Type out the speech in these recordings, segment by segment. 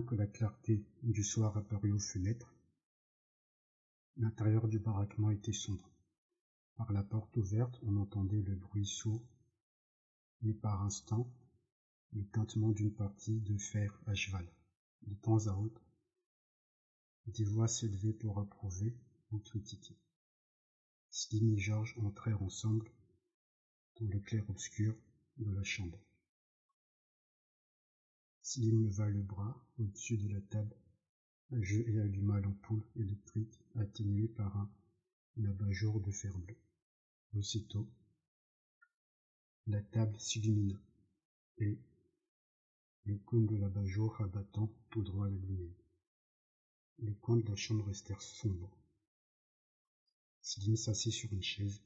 Que la clarté du soir apparût aux fenêtres, l'intérieur du baraquement était sombre. Par la porte ouverte, on entendait le bruit sourd, et par instant, le tintement d'une partie de fer à cheval. De temps à autre, des voix s'élevaient pour approuver ou critiquer. Slim et Georges entrèrent ensemble dans le clair-obscur de la chambre. Slim leva le bras au-dessus de la table jeu et alluma l'ampoule électrique atténuée par un abat-jour de fer bleu. Aussitôt, la table s'illumina et le cône de l'abat-jour abattant tout droit la lumière. Les coins de la chambre restèrent sombres. Slim s'assit sur une chaise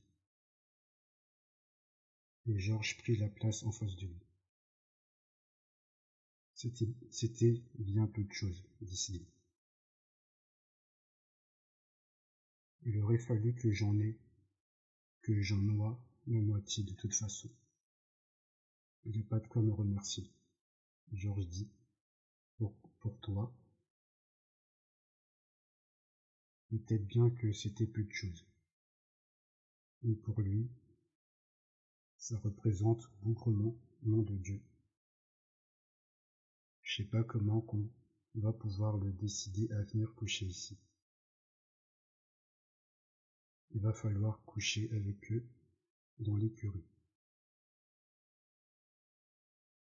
et Georges prit la place en face de lui. C'était bien peu de choses, dit Slim. Il aurait fallu que j'en ai, que j'en noie la moitié de toute façon. Il n'y a pas de quoi me remercier. Georges dit, pour, pour toi. Peut-être bien que c'était peu de choses. Mais pour lui, ça représente bougrement nom de Dieu. Je sais pas comment qu'on va pouvoir le décider à venir coucher ici. Il va falloir coucher avec eux dans l'écurie.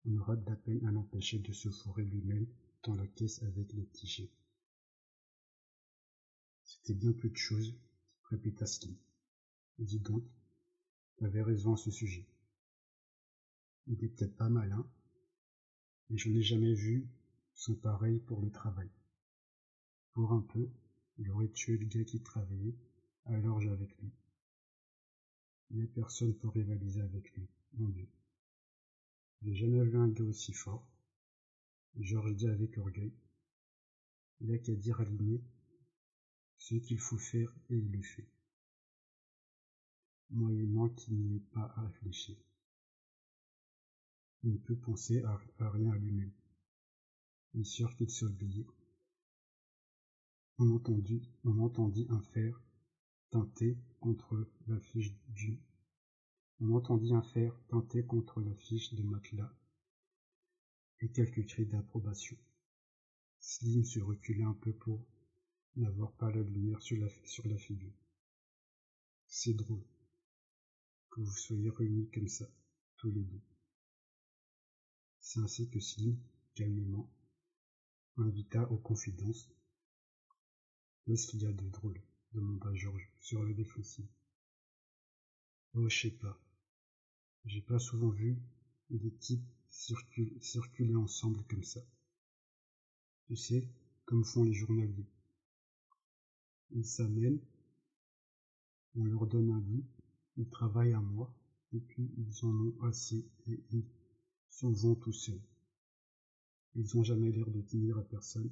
On aura de la peine à l'empêcher de se fourrer lui-même dans la caisse avec les petits. C'était bien peu de choses, répéta Slim. Dis donc, t'avais raison à ce sujet. Il est peut-être pas malin, mais j'en ai jamais vu son pareil pour le travail. Pour un peu, il aurait tué le gars qui travaillait à l'orge avec lui. Mais personne pour rivaliser avec lui, mon Dieu. J'ai jamais vu un gars aussi fort. Georges dit avec orgueil. Il n'y a qu'à dire aligner ce qu'il faut faire et il le fait. Moyennant qu'il n'y ait pas à réfléchir. Il ne peut penser à, rien à lui-même. Il qu'il s'est On entendit, on entendit un fer teinté contre la fiche du. On entendit un fer teinté contre la fiche de matelas et quelques cris d'approbation. Slim se reculait un peu pour n'avoir pas la lumière sur la figure. C'est drôle que vous soyez réunis comme ça, tous les deux. C'est ainsi que Slim, calmement, invita aux confidences. Qu'est-ce qu'il y a de drôle demanda Georges, sur le défensif. Oh, je sais pas. J'ai pas souvent vu des types circuler ensemble comme ça. Tu sais, comme font les journaliers. Ils s'amènent, on leur donne un lit, ils travaillent un mois, et puis ils en ont assez et ils s'en vont tout seuls. Ils ont jamais l'air de tenir à personne.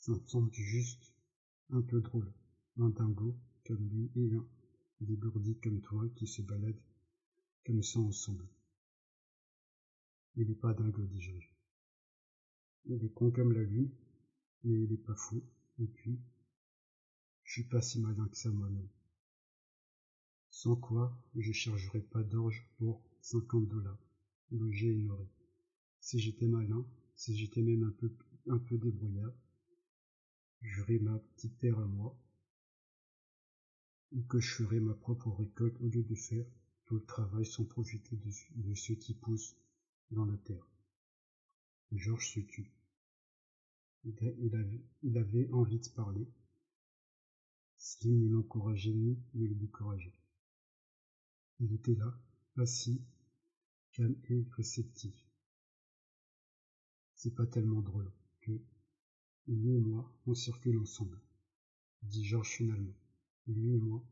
Ça me semble juste un peu drôle. Un dingo comme lui et un dégourdi comme toi qui se baladent comme ça ensemble. Il n'est pas dingo, Georges. Il est con comme la lune, mais il n'est pas fou. Et puis, je suis pas si malin que ça moi-même. Sans quoi, je chargerais pas d'orge pour cinquante dollars, nourri. Si j'étais malin, si j'étais même un peu, un peu débrouillard, j'aurais ma petite terre à moi, ou que je ferais ma propre récolte au lieu de faire tout le travail sans profiter de, ce qui pousse dans la terre. Georges se tut. Il, avait, il avait envie de parler. Slim ne l'encourageait ni ne le décourageait. Il était là, assis, et réceptif. C'est pas tellement drôle que lui et moi, on circule ensemble, dit Georges finalement. Lui et moi,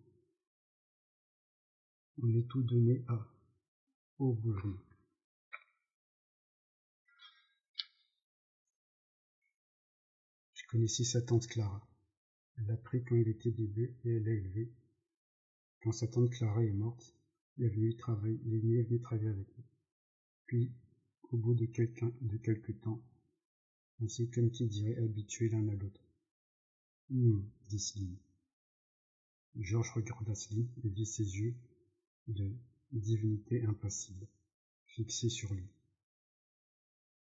on est tout donné à au bougerie. Je connaissais sa tante Clara. Elle l'a pris quand il était bébé et elle l'a élevé. Quand sa tante Clara est morte, il est venu travailler, il est venu travailler avec nous. Puis, au bout de, quelques, de quelque temps, On s'est comme qui dirait habitué l'un à l'autre. Hum, dit Slim. Georges regarda Slim et vit ses yeux de divinité impassible, fixés sur lui.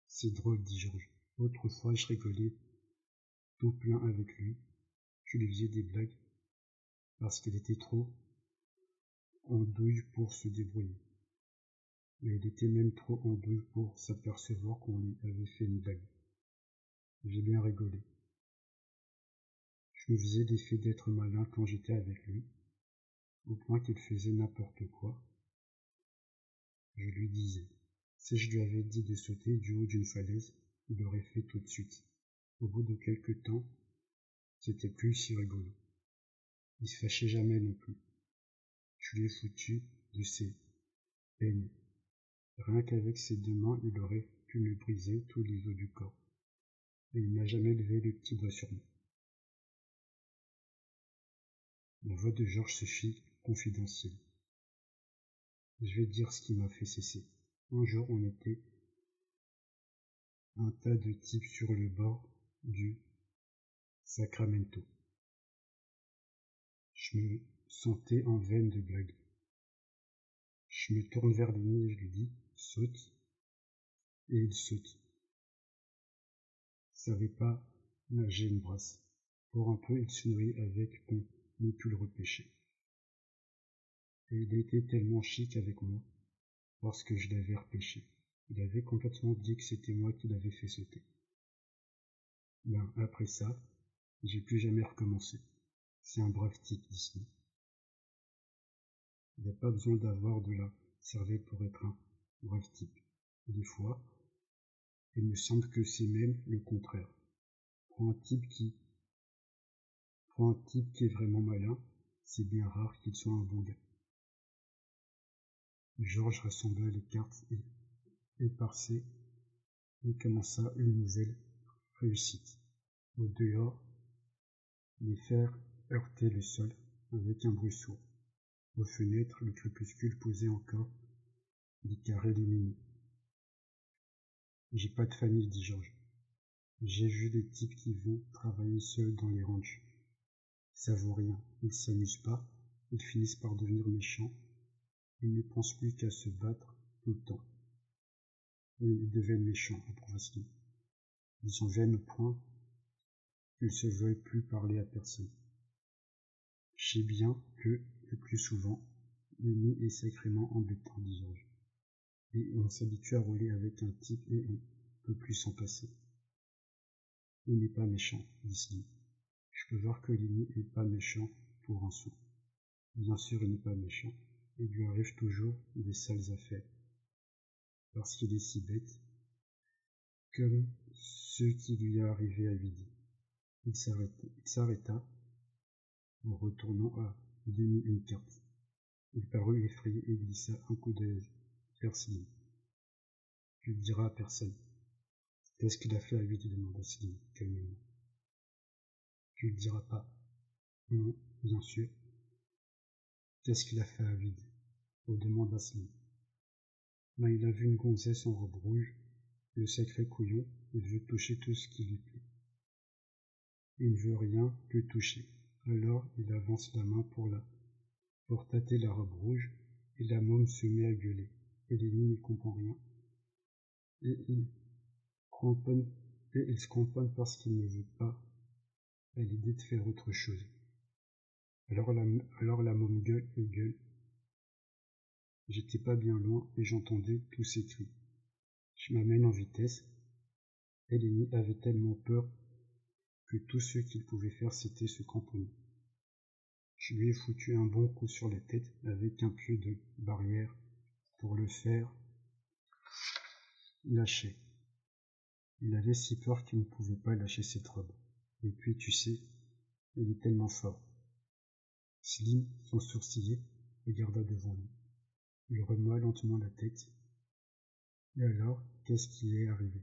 C'est drôle, dit Georges. Autrefois, je rigolais tout plein avec lui. Je lui faisais des blagues parce qu'il était trop en douille pour se débrouiller. Mais il était même trop en douille pour s'apercevoir qu'on lui avait fait une blague. J'ai bien rigolé. Je me faisais l'effet d'être malin quand j'étais avec lui, au point qu'il faisait n'importe quoi. Je lui disais, si je lui avais dit de sauter du haut d'une falaise, il l'aurait fait tout de suite. Au bout de quelque temps, c'était plus si rigolo. Il se fâchait jamais non plus. Je lui ai foutu de ses peines. Rien qu'avec ses deux mains, il aurait pu me briser tous les os du corps. Et il n'a jamais levé le petit doigt sur moi. La voix de Georges se fit confidentielle. Je vais dire ce qui m'a fait cesser. Un jour, on était un tas de types sur le bord du Sacramento. Je me sentais en veine de blague. Je me tourne vers Lenny et je lui dis saute. Et il saute. Savait pas nager une brasse. Pour un peu, il se nourrit avec qu'on n'ait pu le repêcher. Et il était tellement chic avec moi parce que je l'avais repêché. Il avait complètement dit que c'était moi qui l'avais fait sauter. Ben, après ça, j'ai plus jamais recommencé. C'est un brave type, dit Il n'y a pas besoin d'avoir de la cervelle pour être un type. Des fois, il me semble que c'est même le contraire. Pour un type qui, pour un type qui est vraiment malin, c'est bien rare qu'il soit un bon gars. Georges rassembla les cartes et, éparçait et commença une nouvelle réussite. Au dehors, les fers heurtaient le sol avec un bruit. Aux fenêtres, le crépuscule posait encore des carrés lumineux. J'ai pas de famille, dit Georges. J'ai vu des types qui vont travailler seuls dans les ranchs. Ça vaut rien, ils s'amusent pas, ils finissent par devenir méchants ils ne pensent plus qu'à se battre tout le temps. Ils deviennent méchants, approuva Ils sont jeunes au point qu'ils se veuillent plus parler à personne. Je sais bien que, le plus souvent, l'ennemi est sacrément embêtant, dit Georges. On s'habitue à rouler avec un type et on peut plus s'en passer. Il n'est pas méchant, dit Je peux voir que l'ennemi n'est pas méchant pour un sou. Bien sûr, il n'est pas méchant il lui arrive toujours des sales affaires, parce qu'il est si bête, comme ce qui lui est arrivé à vide. Il s'arrêta en retournant à demi une carte. Il parut effrayé et glissa un coup d'œil Tu le diras à personne. Qu'est-ce qu'il a fait à vide demanda Slim calmement. Tu le diras pas. Non, bien sûr. Qu'est-ce qu'il a fait à vide demanda Slim. Mais il a vu une gonzesse en robe rouge, le sacré couillon, il veut toucher tout ce qui lui plaît. Il ne veut rien que toucher. Alors il avance la main pour la pour tâter la robe rouge, et la môme se met à gueuler. Eleni n'y comprend rien. Et il, et se cramponne parce qu'il ne veut pas à l'idée de faire autre chose. Alors la, alors môme gueule et gueule. J'étais pas bien loin et j'entendais tous ces cris. Je m'amène en vitesse. Eleni avait tellement peur que tout ce qu'il pouvait faire c'était se cramponner. Je lui ai foutu un bon coup sur la tête avec un pieu de barrière pour le faire lâcher. Il avait si peur qu'il ne pouvait pas lâcher cette robe. Et puis, tu sais, il est tellement fort. Slim, sans sourciller, regarda devant lui. Il remua lentement la tête. Et alors, qu'est-ce qui est arrivé?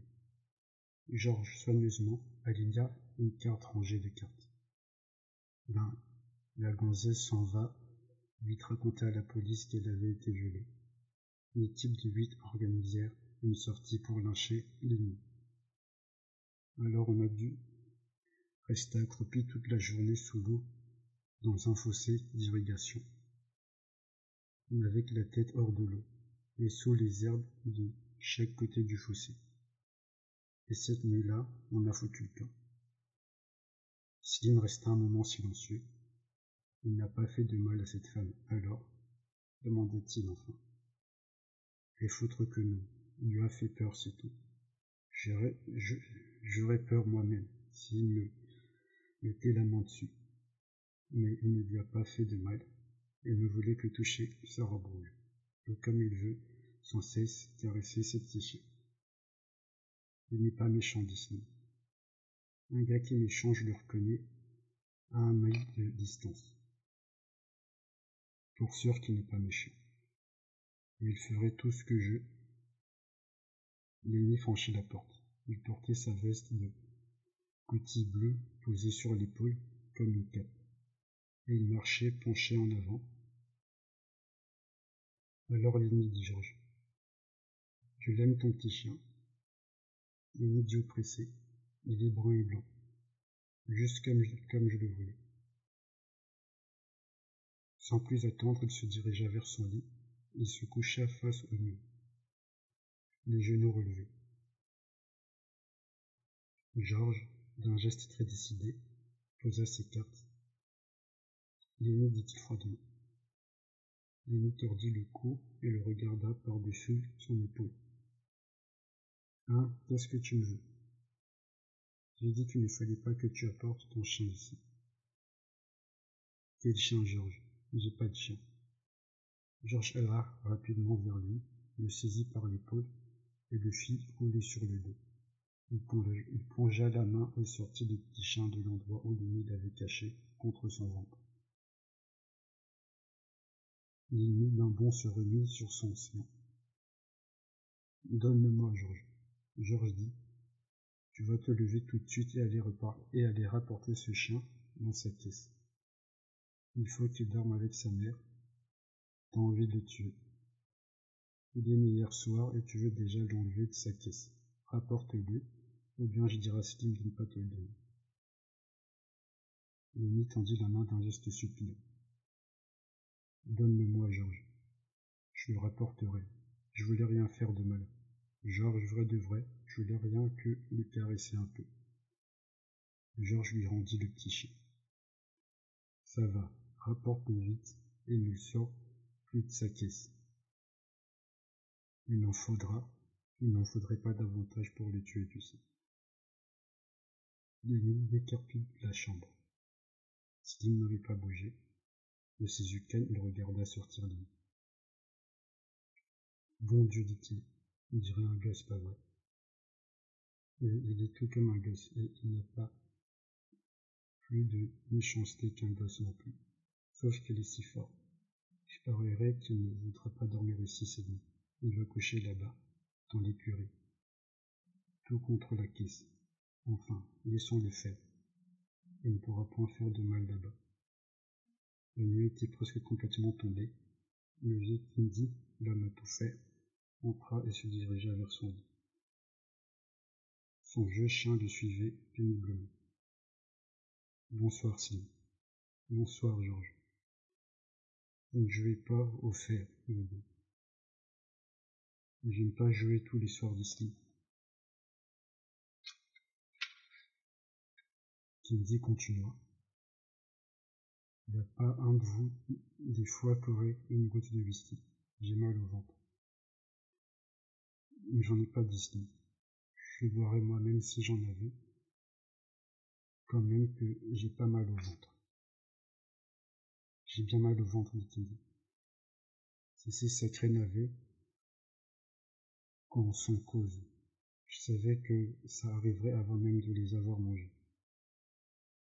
Georges soigneusement aligna une carte rangée de cartes. Ben, la gonzesse s'en va, vite raconta à la police qu'elle avait été violée. Les types de huit organisèrent une sortie pour lyncher l'ennemi. Alors on a dû rester accroupi toute la journée sous l'eau dans un fossé d'irrigation, avec la tête hors de l'eau et sous les herbes de chaque côté du fossé. Et cette nuit-là, on a foutu le camp. Slim resta un moment silencieux. Il n'a pas fait de mal à cette femme, alors demanda-t-il enfin. Et foutre que non, il lui a fait peur, c'est tout. J'aurais peur moi-même s'il me mettait la main dessus. Mais il ne lui a pas fait de mal, et ne voulait que toucher sa robe rouge, et comme il veut, sans cesse caresser ses petits. Il n'est pas méchant, Disney. Un gars qui est méchant, je le reconnais à un mille de distance. Pour sûr qu'il n'est pas méchant. Il ferait tout ce que je. Lenny franchit la porte. Il portait sa veste de coutil bleu posée sur l'épaule comme une cape. Et il marchait penché en avant. Alors Lenny dit Georges. Je l'aime ton petit chien? Lenny dit oppressé. Il est brun et blanc. Juste comme comme je le voulais. Sans plus attendre, il se dirigea vers son lit et se coucha face au mur, les genoux relevés. Georges, d'un geste très décidé, posa ses cartes. Lénie dit-il froidement. Lénie tordit le cou et le regarda par-dessus son épaule. Hein, qu'est-ce que tu me veux? J'ai dit qu'il ne fallait pas que tu apportes ton chien ici. Quel chien, Georges? J'ai pas de chien. Georges alla rapidement vers lui, le saisit par l'épaule et le fit rouler sur le dos. Il plongea la main et sortit le petit chien de l'endroit où Lenny l'avait caché contre son ventre. Lenny d'un bond se remit sur son sein. Donne-le-moi, Georges. Georges dit. Tu vas te lever tout de suite et aller, et aller rapporter ce chien dans sa caisse. Il faut qu'il dorme avec sa mère T'as envie de le tuer. Il est né hier soir et tu veux déjà l'enlever de sa caisse. Rapporte-le, ou bien je dirai à Slim de ne pas te le donner. Lenny tendit la main d'un geste suppliant. Donne-le-moi, Georges. Je le rapporterai. Je voulais rien faire de mal. Georges, vrai de vrai, je voulais rien que le caresser un peu. Georges lui rendit le petit chien. Ça va, rapporte-le vite, et il le sort de sa caisse. Il n'en faudra, il n'en faudrait pas davantage pour les tuer, tu sais. Lenny décarpit la chambre. Slim n'avait pas bougé. De ses calmes, il regarda sortir Lenny. Bon Dieu, dit-il, il dirait un gosse, pas vrai. il est tout comme un gosse, et il n'a pas plus de méchanceté qu'un gosse non plus, sauf qu'il est si fort. Je qu'il ne voudra pas dormir ici cette nuit. Il va coucher là-bas, dans l'écurie. Tout contre la caisse. Enfin, laissons-le faire. Il ne pourra point faire de mal là-bas. La nuit était presque complètement tombée. Le vieux Kindy, l'homme à tout fait, entra et se dirigea vers son lit. Son vieux chien le suivait péniblement. Bonsoir, Sylvie. Bonsoir, Georges. Je ne jouais pas au fer, dit. J'aime pas jouer tous les soirs d'ici. Kennedy continua. Il n'y a pas un de vous, des fois, qu'aurait une goutte de whisky. J'ai mal au ventre. Mais j'en ai pas d'ici. Je boirais moi-même si j'en avais. Quand même que j'ai pas mal au ventre. J'ai bien mal au ventre, dit-il. C'est ces sacrés navets qu'on s'en cause. Je savais que ça arriverait avant même de les avoir mangés.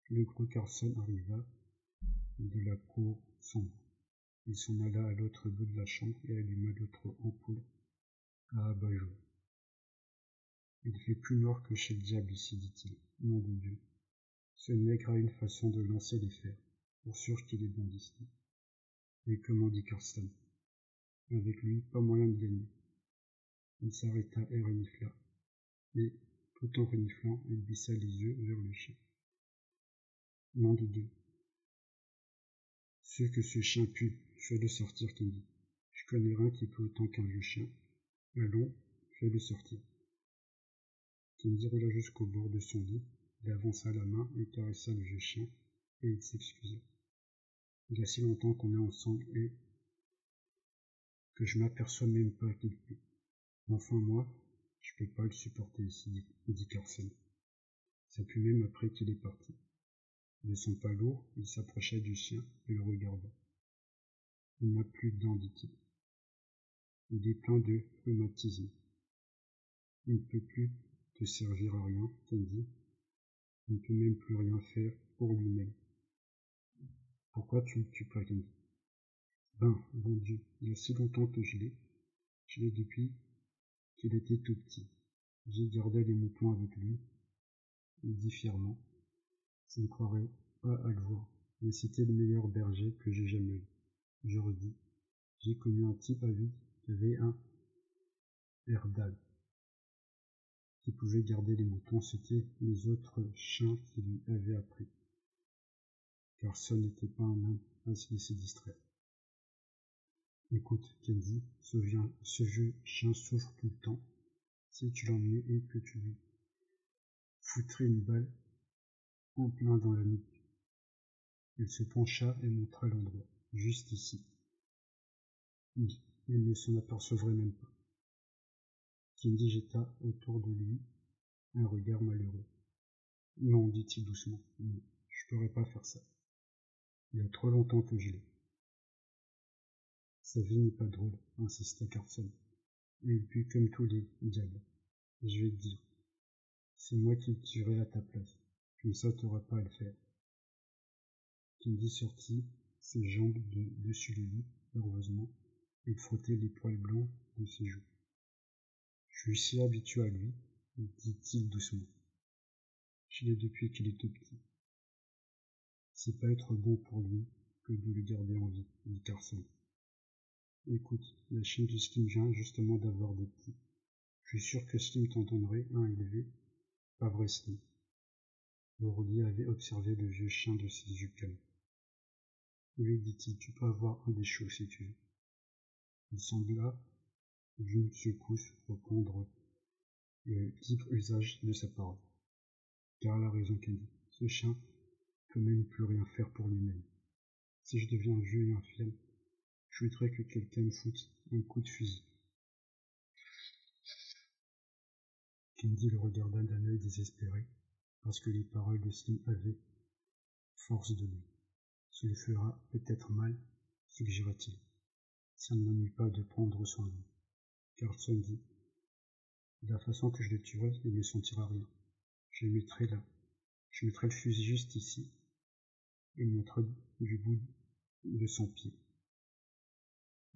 Le gros Carson arriva de la cour sombre. Il s'en alla à l'autre bout de la chambre et alluma l'autre ampoule à abat-jour. Il fait plus noir que chez le diable ici, dit-il. Nom de Dieu. Ce nègre a une façon de lancer les fers pour sûr qu'il est bon d'ici. Et comment dit Carsten Avec lui, pas moyen de gagner. Il s'arrêta et renifla. Et Tout en reniflant, il baissa les yeux vers le chien. Nom de Dieu. Ce que ce chien pue, fais-le sortir, Candy. Je connais rien qui peut autant qu'un vieux chien. Allons, fais-le sortir. Candy roula jusqu'au bord de son lit, il avança la main et caressa le vieux chien, et il s'excusa. Il y a si longtemps qu'on est ensemble et que je m'aperçois même pas qu'il pue. Enfin, moi, je peux pas le supporter ici, dit Carson. Ça pue même après qu'il est parti. De son pas lourd, il s'approcha du chien et le regarda. Il n'a plus de dents, dit-il. Il est plein de rhumatisme. Il ne peut plus te servir à rien, Candy. Il ne peut même plus rien faire pour lui-même. Pourquoi tu ne tues pas Candy Ben, bon Dieu, il y a si longtemps que je l'ai. Je l'ai depuis qu'il était tout petit. J'ai gardé les moutons avec lui. Il dit fièrement. Je ne croirais pas à le voir, mais c'était le meilleur berger que j'ai jamais eu. Je redis, j'ai connu un type à lui qui avait un herdal qui pouvait garder les moutons, c'était les autres chiens qui lui avaient appris. Car ce n'était pas un homme à se laisser distraire. Écoute, Kenzie, ce, ce vieux chien souffre tout le temps. Si tu l'emmenais et que tu lui foutrais une balle en plein dans la nuque. Il se pencha et montra l'endroit, juste ici. Il ne s'en apercevrait même pas. Kenzie jeta autour de lui un regard malheureux. Non, dit-il doucement, non, je pourrais pas faire ça. Il y a trop longtemps que je l'ai. Sa vie n'est pas drôle, insista Carson. Et il pue comme tous les diables. Je vais te dire. C'est moi qui le tuerai à ta place. Comme ça, t'auras pas à le faire. Candy sortit ses jambes de dessus le lit, heureusement, et frottait les poils blancs de ses joues. Je suis si habitué à lui, dit-il doucement. Je l'ai depuis qu'il est tout petit. C'est pas être bon pour lui que de le garder en vie, dit Carson. Écoute, la chaîne du Slim vient justement d'avoir des petits. Je suis sûr que Slim t'en donnerait un élevé. Pas vrai, Slim. Avait observé le vieux chien de ses yeux calmes. Oui, dit-il, tu peux avoir un des chauds si tu veux. Il sembla, d'une secousse, reprendre le libre usage de sa parole. Car elle a raison, Candy. Ce chien peut même plus rien faire pour lui-même. Si je deviens vieux et infirme, je voudrais que quelqu'un me foute un coup de fusil. Candy le regarda d'un œil désespéré, parce que les paroles de Slim avaient force de lui. Ce lui fera peut-être mal, suggéra-t-il. Ça ne m'ennuie pas de prendre soin de lui. Carlson dit, de la façon que je le tuerai, il ne sentira rien. Je mettrai là. Je mettrai le fusil juste ici. Il montra du bout de son pied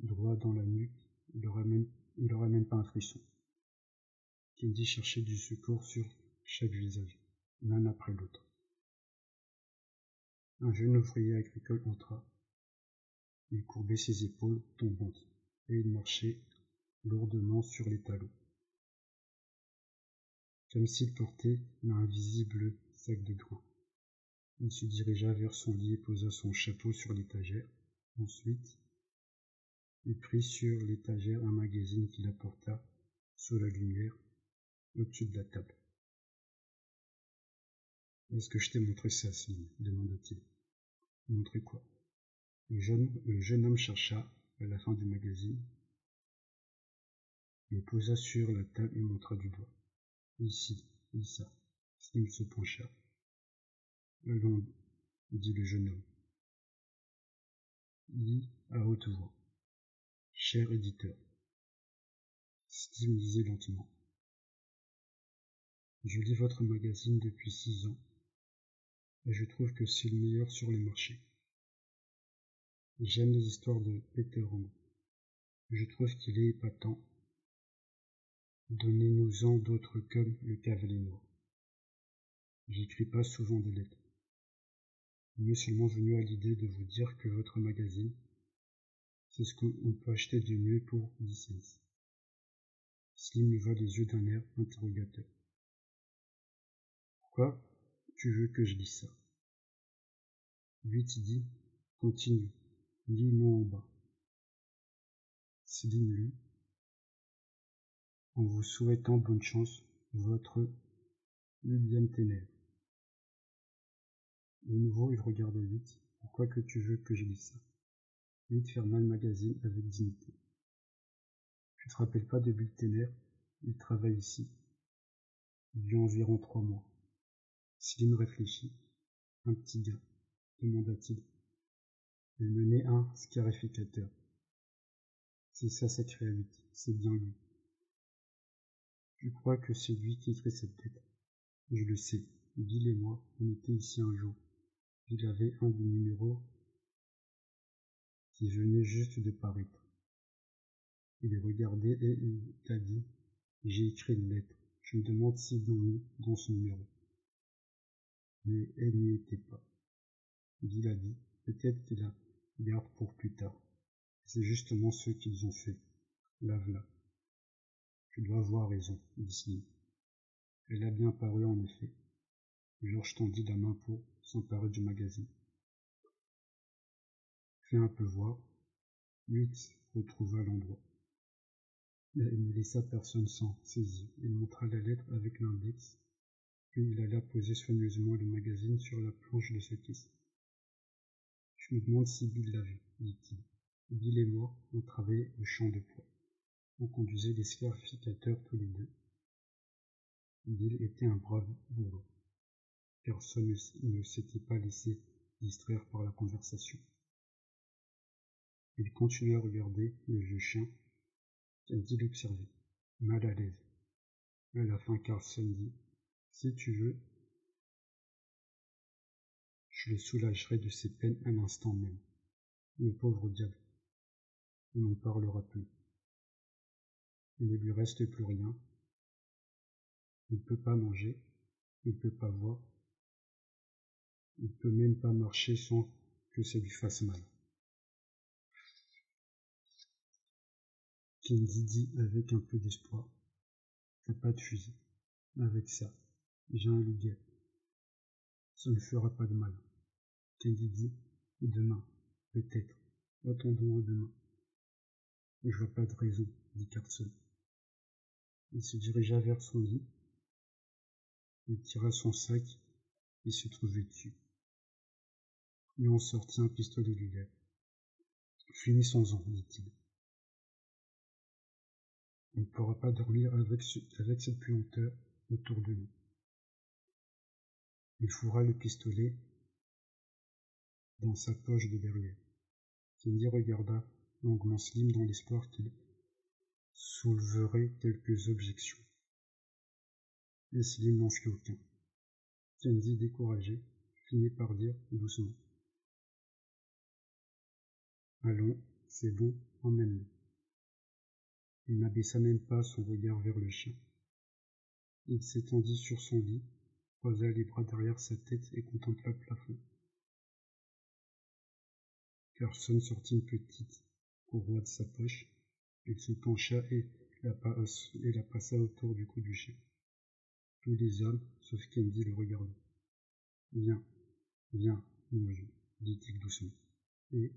droit dans la nuque, il aura même, pas un frisson. Candy cherchait du secours sur chaque visage, l'un après l'autre. Un jeune ouvrier agricole entra. Il courbait ses épaules tombantes, et il marchait lourdement sur les talons, comme s'il portait un invisible sac de doigts. Il se dirigea vers son lit et posa son chapeau sur l'étagère. Ensuite, il prit sur l'étagère un magazine qu'il apporta sous la lumière au-dessus de la table. Est-ce que je t'ai montré ça, Slim demanda-t-il. Montré quoi? Le jeune, homme chercha à la fin du magazine, le posa sur la table et montra du doigt. Ici, ça. Slim se pencha. Allons, dit le jeune homme. Lis à haute voix. Cher éditeur, Steve disait lentement. Je lis votre magazine depuis six ans, et je trouve que c'est le meilleur sur le marché. J'aime les histoires de Peter Rand. Je trouve qu'il est épatant. Donnez-nous-en d'autres comme le cavalier. J'écris pas souvent des lettres. Il seulement venu à l'idée de vous dire que votre magazine c'est ce qu'on peut acheter de mieux pour 10 cents. Slim leva les yeux d'un air interrogateur. Pourquoi tu veux que je dise ça? 8 dit Continue, lis-moi en bas. Céline lut En vous souhaitant bonne chance, votre William Ténèbres. De nouveau, il regarde 8. Pourquoi que tu veux que je dise ça 8 ferma le magazine avec dignité. Tu te rappelles pas de Ténèbres Il travaille ici. Il y a environ trois mois. Céline réfléchit. Un petit gars, demanda-t-il. Il menait un scarificateur. C'est ça, s'écria 8. C'est bien lui. Je crois que c'est lui qui fait cette tête? Je le sais. Bill et moi, on était ici un jour. Il avait un des numéros qui venait juste de paraître. Il est regardé et il a dit J'ai écrit une lettre. Je me demande l'ont mis dans ce numéro. Mais elle n'y était pas. Bill a dit Peut-être qu'il la garde pour plus tard. C'est justement ce qu'ils ont fait. Lave-la. Tu dois avoir raison, dit Elle a bien paru en effet. Georges tendit la main pour s'emparer du magazine. Fais un peu voir. Huit retrouva l'endroit. Il ne laissa personne sans saisir. Il montra la lettre avec l'index, puis il alla poser soigneusement le magazine sur la planche de sa caisse. Je me demande si Bill l'a vu, dit-il. Bill et moi, on travaillait au champ de poids. On conduisait des scarificateurs tous les deux. Bill était un brave bourreau. Personne ne s'était pas laissé distraire par la conversation. Il continuait à regarder le vieux chien. dit l'observait, mal à l'aise. À la fin, Carlson dit Si tu veux, je le soulagerai de ses peines à l'instant même. Le pauvre diable. On n'en parlera plus. Il ne lui reste plus rien. Il ne peut pas manger, il ne peut pas voir, il ne peut même pas marcher sans que ça lui fasse mal. Kennedy dit avec un peu d'espoir. T'as pas de fusil. Avec ça, j'ai un luguet. Ça ne fera pas de mal. Kennedy dit demain, peut-être. Attendons à demain. Je vois pas de raison, dit Carson. Il se dirigea vers son lit. Il tira son sac et se trouvait dessus. Il en sortit un pistolet du lèvre. Finissons-en, dit-il. On ne pourra pas dormir avec, cette puanteur autour de nous. Il fourra le pistolet dans sa poche de derrière. Kenny regarda longuement Slim dans l'espoir qu'il souleverait quelques objections. Mais Slim n'en fit aucun. Kenny, découragé, finit par dire doucement. Allons, c'est bon, emmène-le. Il n'abaissa même pas son regard vers le chien. Il s'étendit sur son lit, posa les bras derrière sa tête et contempla le plafond. Carson sortit une petite courroie de sa poche. Il se pencha et la, et la passa autour du cou du chien. Tous les hommes, sauf Candy, le regardaient. Viens, viens, mon jeu, dit-il doucement. Et,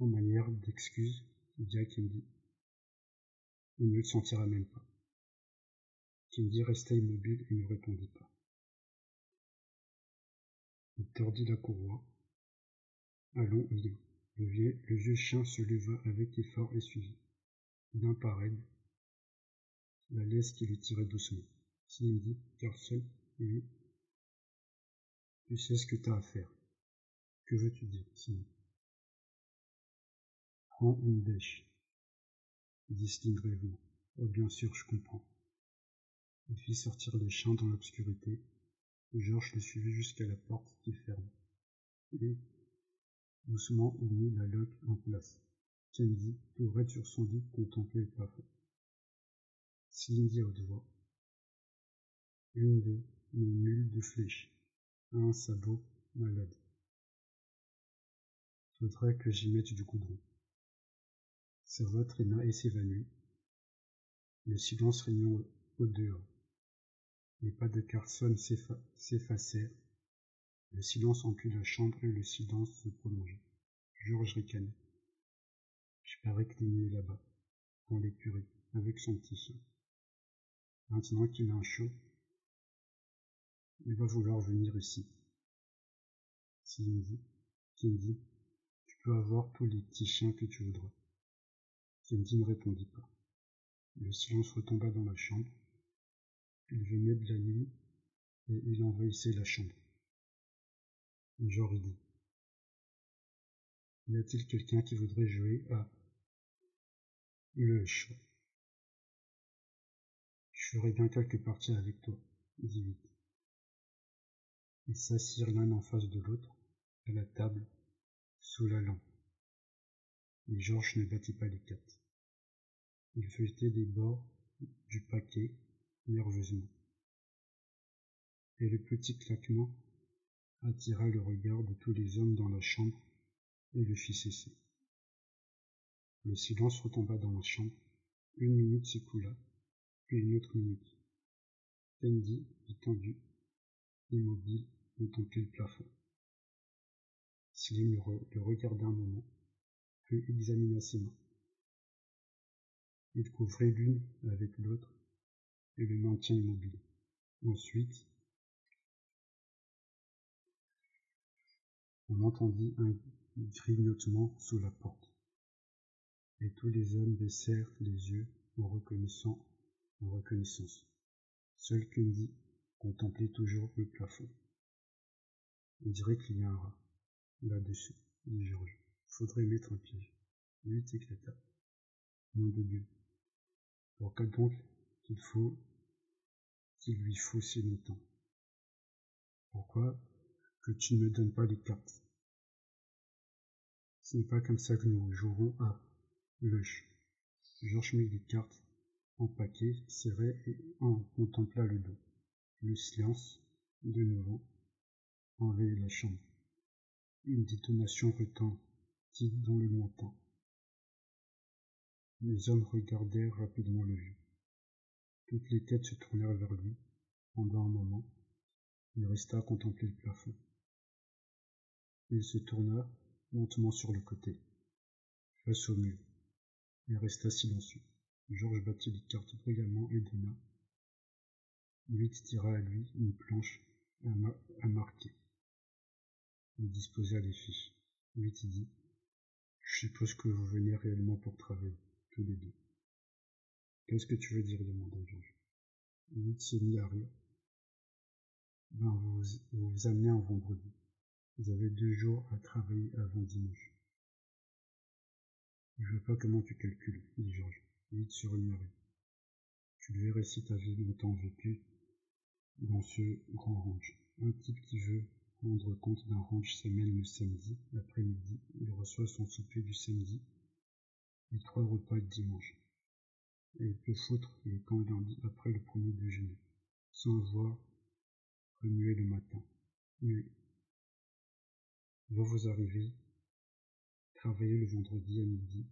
en manière d'excuse, il dit à Candy il ne le sentira même pas. Kindy resta immobile et ne répondit pas. Il tordit la courroie. Allons, viens. Le le vieux chien se leva avec effort et suivit. D'un pas la laisse qui le tirait doucement. Cindy, Carson, lui. Tu sais ce que t'as à faire. Que veux-tu dire, Cindy? Prends une bêche brièvement. Oh, bien sûr, je comprends. Il fit sortir les chiens dans l'obscurité, et Georges le suivit jusqu'à la porte qu'il ferme. Et, doucement, il mit la loque en place. Kennedy, tout raide sur son lit, contemplait le plafond. Cindy à haute. Une de mes mules de flèches, un sabot malade. Faudrait que j'y mette du goudron. Sa voix traîna et s'évanouit. Le silence régnant au dehors. Les pas de Carson s'effacèrent. Le silence emplit la chambre et le silence se prolongeait. Georges ricanait. Je parais est mieux là-bas, dans l'écurie, avec son petit chien. Maintenant qu'il a un chaud, il va vouloir venir ici. Cindy, dit tu peux avoir tous les petits chiens que tu voudras. Cindy ne répondit pas. Le silence retomba dans la chambre. Il venait de la nuit et il envahissait la chambre. Genre dit. Y a-t-il quelqu'un qui voudrait jouer à le chat Je ferai bien quelques parties avec toi, dit vite. Ils s'assirent l'un en face de l'autre, à la table, sous la lampe. Mais Georges ne battit pas les quatre. Il feuilletait des bords du paquet nerveusement. Et le petit claquement attira le regard de tous les hommes dans la chambre et le fit cesser. Le silence retomba dans la chambre. Une minute s'écoula, puis une autre minute. Tandy, étendu, immobile, contemplait le plafond. Slim le, regarda un moment, puis examina ses mains. Il couvrait l'une avec l'autre et le maintient immobile. Ensuite, on entendit un grignotement sous la porte, et tous les hommes baissèrent les yeux en reconnaissant, en reconnaissance. Seul Kundy contemplait toujours le plafond. On dirait qu'il y a un rat là-dessus, dit Georges. Faudrait mettre un piège. Lui éclata. Nom de Dieu. Pourquoi donc qu'il faut qu'il lui faut si longtemps Pourquoi que tu ne me donnes pas les cartes? Ce n'est pas comme ça que nous jouerons à l'œuf. Georges mit les cartes en paquet serré et en contempla le dos. Le silence, de nouveau, envahit la chambre. Une détonation retentit dans le lointain. Les hommes regardèrent rapidement le vieux. Toutes les têtes se tournèrent vers lui. Pendant un moment, il resta à contempler le plafond. Il se tourna lentement sur le côté, face au mur, et resta silencieux. Georges battit les cartes brillamment et donna. Huit tira à lui une planche à marquer. Il disposa les fiches. Huit dit Je suppose que vous venez réellement pour travailler, tous les deux. Qu'est-ce que tu veux dire demanda Georges. Huit se mit à rire. Ben, vous, vous amenez un vendredi. Vous avez deux jours à travailler avant dimanche. Je vois pas comment tu calcules, dit Georges. Se remit à rire. Tu le verrais si t'avais longtemps vécu dans ce grand range. Un type qui veut rendre compte d'un ranch semaine le samedi après-midi. Il reçoit son souper du samedi et trois repas le dimanche. Et il peut foutre le camp lundi après le premier déjeuner, sans voir remuer le matin. Mais va vous arriver, travailler le vendredi à midi.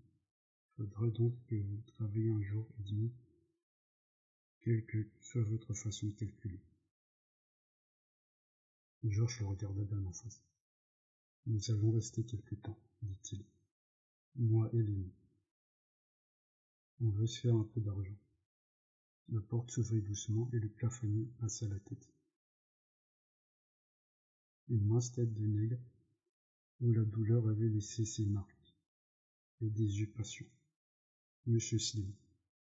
Faudra donc que vous travaillez un jour et demi, quelle que soit votre façon de calculer. Georges le regarda d'un en face. Nous allons rester quelque temps, dit-il. Moi et Lénie. On veut se faire un peu d'argent. La porte s'ouvrit doucement et le plafonnier passa la tête. Une mince tête de nègre où la douleur avait laissé ses marques et des yeux patients. Monsieur Slim.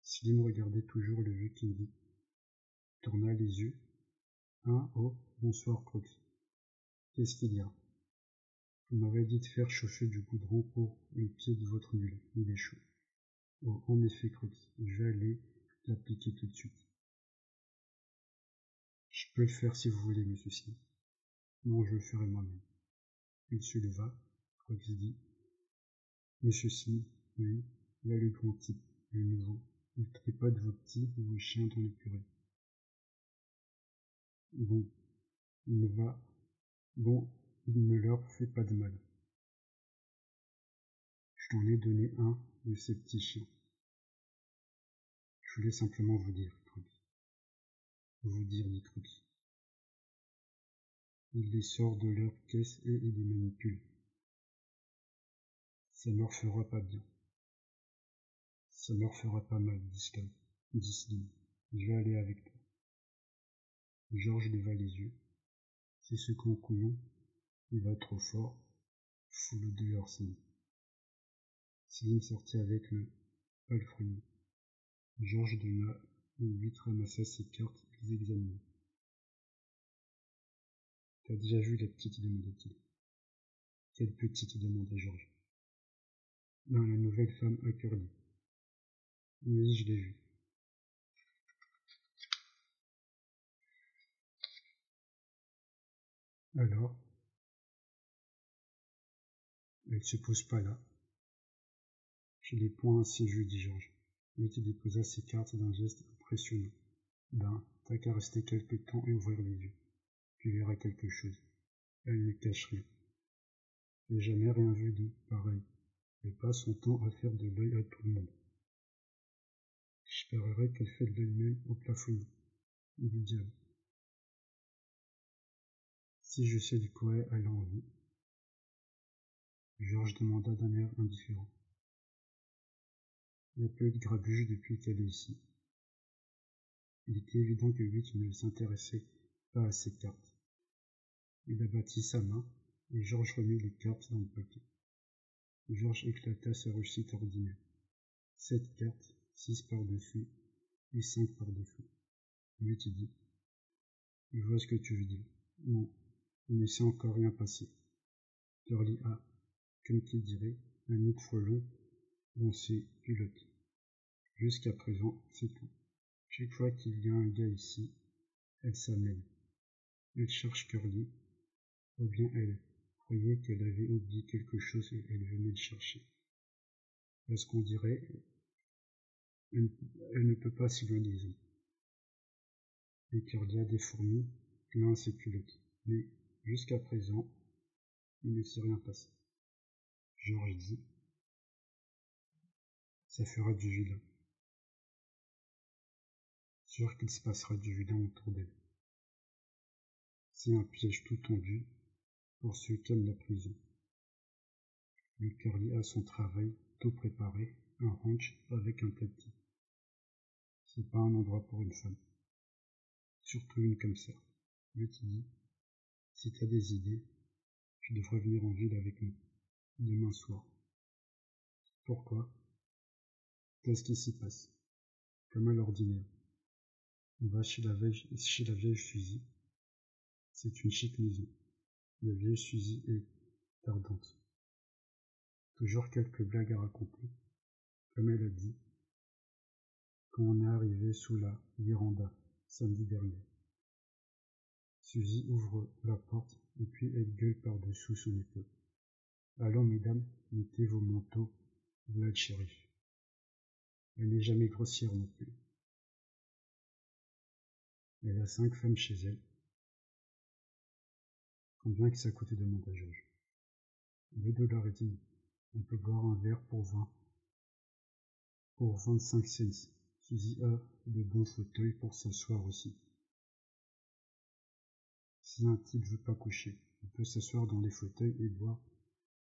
Slim regardait toujours le vieux Kennedy. Tourna les yeux. Un oh, bonsoir, Croquis. Qu'est-ce qu'il y a? Vous m'avez dit de faire chauffer du goudron pour le pied de votre mule. Il est chaud. En effet, Croquis. Je vais aller l'appliquer tout de suite. Je peux le faire si vous voulez, monsieur. Non, je le ferai moi-même. Il se leva. Croquis dit. Monsieur il y a le grand type, le nouveau. Il tripote vos petits ou vos chiens dans l'écurie. Bon, il va Bon, il ne leur fait pas de mal. Je t'en ai donné un de ces petits chiens. Je voulais simplement vous dire, vous dire des trucs. Il les sort de leur caisse et il les manipule. Ça ne leur fera pas bien. Ça ne leur fera pas mal, dit Slim. Je vais aller avec toi. Georges leva les yeux. C'est ce con couillon. Il va trop fort. Fous-le dehors, Slim. Slim sortit avec le palefrenier. Georges donna une huit ramassa ses cartes et les examina. T'as déjà vu la petite demanda-t-il. Quelle petite demanda Georges? Ben, la nouvelle femme à Curly. Oui, je l'ai vue. Alors? Elle se pose pas là. Les poings vus, dit Georges. Betty déposa ses cartes d'un geste impressionnant. Ben, t'as qu'à rester quelque temps et ouvrir les yeux. Tu verras quelque chose. Elle ne cache rien. J'ai jamais rien vu de pareil. Elle passe son temps à faire de l'œil à tout le monde. J'espérerais qu'elle fait de l'œil même au plafond du diable. Si je sais du quoi elle a envie. Georges demanda d'un air indifférent. Il n'y a de depuis qu'elle est ici. Il était évident que lui ne s'intéressait pas à ses cartes. Il abattit sa main et Georges remit les cartes dans le paquet. Georges éclata sa réussite ordinaire. Sept cartes, six par-dessus et cinq par-dessous. Lui dit. Je vois ce que tu veux dire. Non, il ne s'est encore rien passé. Curly a, comme qui dirait, un autre frelon dans ses culottes. Jusqu'à présent, c'est tout. Chaque fois qu'il y a un gars ici, elle s'amène. Elle cherche Curly, ou bien elle croyait qu'elle avait oublié quelque chose et elle venait le chercher. Est-ce qu'on dirait elle, ne peut pas s'y loin des hommes. Et Curly a des fourmis plein ses culottes. Mais jusqu'à présent, il ne s'est rien passé. Georges dit Ça fera du vilain sûr qu'il se passera du vilain autour d'elle. C'est un piège tout tendu pour ceux qui aiment la prison. Curly a son travail tout préparé, un ranch avec un tapis. C'est pas un endroit pour une femme. Surtout une comme ça. Lui dit, si t'as des idées, tu devrais venir en ville avec nous, demain soir. Pourquoi? Qu'est-ce qui s'y passe? Comme à l'ordinaire. On va chez la vieille, chez Suzy. C'est une chic maison. La vieille Suzy est tardante. Toujours quelques blagues à raconter. Comme elle a dit, quand on est arrivé sous la véranda, samedi dernier. Suzy ouvre la porte et puis elle gueule par-dessous son épaule. Allons, mesdames, mettez vos manteaux, voilà le shérif. Elle n'est jamais grossière non plus. Elle a cinq femmes chez elle. Combien que ça coûtait de monter Georges? Deux dollars et demi. On peut boire un verre pour vingt. Pour vingt-cinq cents. Suzy a de bons fauteuils pour s'asseoir aussi. Si un type veut pas coucher, il peut s'asseoir dans les fauteuils et boire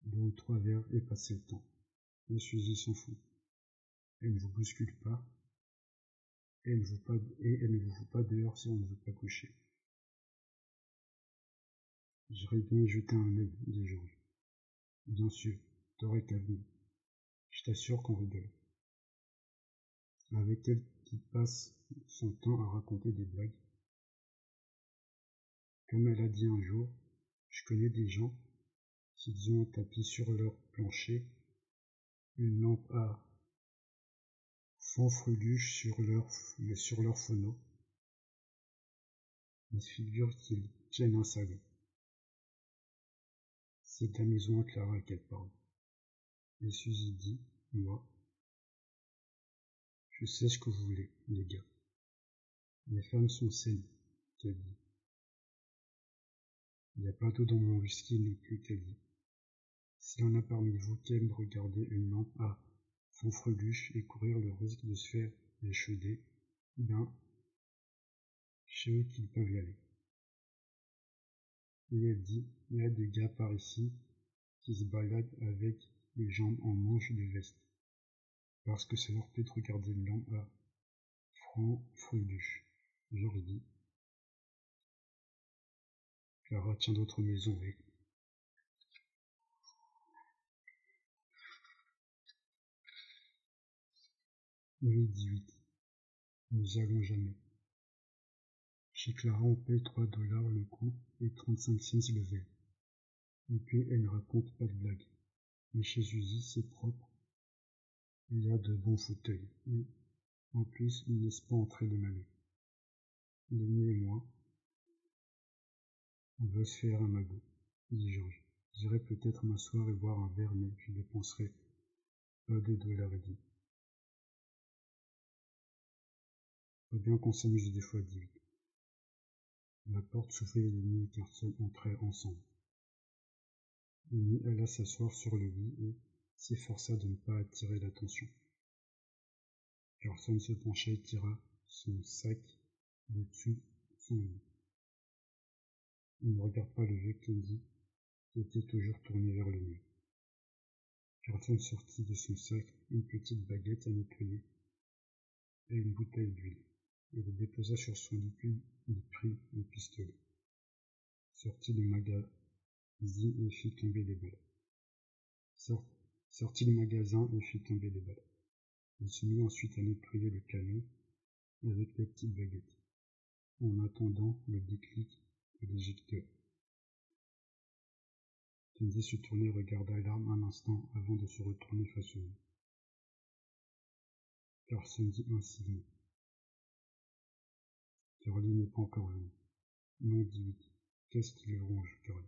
deux ou trois verres et passer le temps. Et Suzy s'en fout. Elle ne vous bouscule pas, et elle, ne vous fout pas dehors si on ne veut pas coucher. J'irais bien jeter un œil, dit Georges. Bien sûr, t'aurais qu'à venir. Je t'assure qu'on rigole. Avec elle qui passe son temps à raconter des blagues. Comme elle a dit un jour, je connais des gens, s'ils ont un tapis sur leur plancher, une lampe à fanfreluche sur leur, sur leur phono. Il figure qu'ils tiennent un salon. C'est maison à Clara qu'elle parle. Et Suzy dit, moi, je sais ce que vous voulez, les gars. Les femmes sont saines, qu'elle dit. Il n'y a pas d'eau dans mon whisky non plus, qu'elle dit. S'il y en a parmi vous qui aiment regarder une lampe à fanfreluche et courir le risque de se faire échauder, ben, chez eux qu'ils peuvent y aller. Il a dit, il y a des gars par ici qui se baladent avec les jambes en manche de veste, parce que ça leur de regarder à franc freuduche. Georges dit. Clara tient d'autres maisons, oui. Louis XVIII. Nous allons jamais. Chez Clara, on paye 3 dollars le coup et 35 cents le verre. Et puis, elle ne raconte pas de blagues. Mais chez Uzi, c'est propre. Il y a de bons fauteuils. Et, en plus, il ne laisse pas entrer les malais. Lenny et moi, on veut se faire un magot, dit Georges. J'irai peut-être m'asseoir et boire un verre, mais je dépenserai pas de dollars et demi. Bien qu'on s'amuse des fois, dit La porte s'ouvrit et Lenny et Carson entrèrent ensemble. Lenny alla s'asseoir sur le lit et s'efforça de ne pas attirer l'attention. Carson se pencha et tira son sac de dessous son lit. Il ne regarde pas le vieux Candy qui était toujours tourné vers le mur. Carson sortit de son sac une petite baguette à nettoyer et une bouteille d'huile et le déposa sur son lit puis il prit le pistolet. Sortit du magasin et fit tomber les balles. sortit du magasin et fit tomber les balles. Il se mit ensuite à nettoyer le canon avec la petite baguette, en attendant le déclic de l'éjecteur. Kenzie se tournait et regarda l'arme un instant avant de se retourner face au mur. Carson dit ainsi. Curly n'est pas encore venu. Non, dit Qu'est-ce qui le ronge, Curly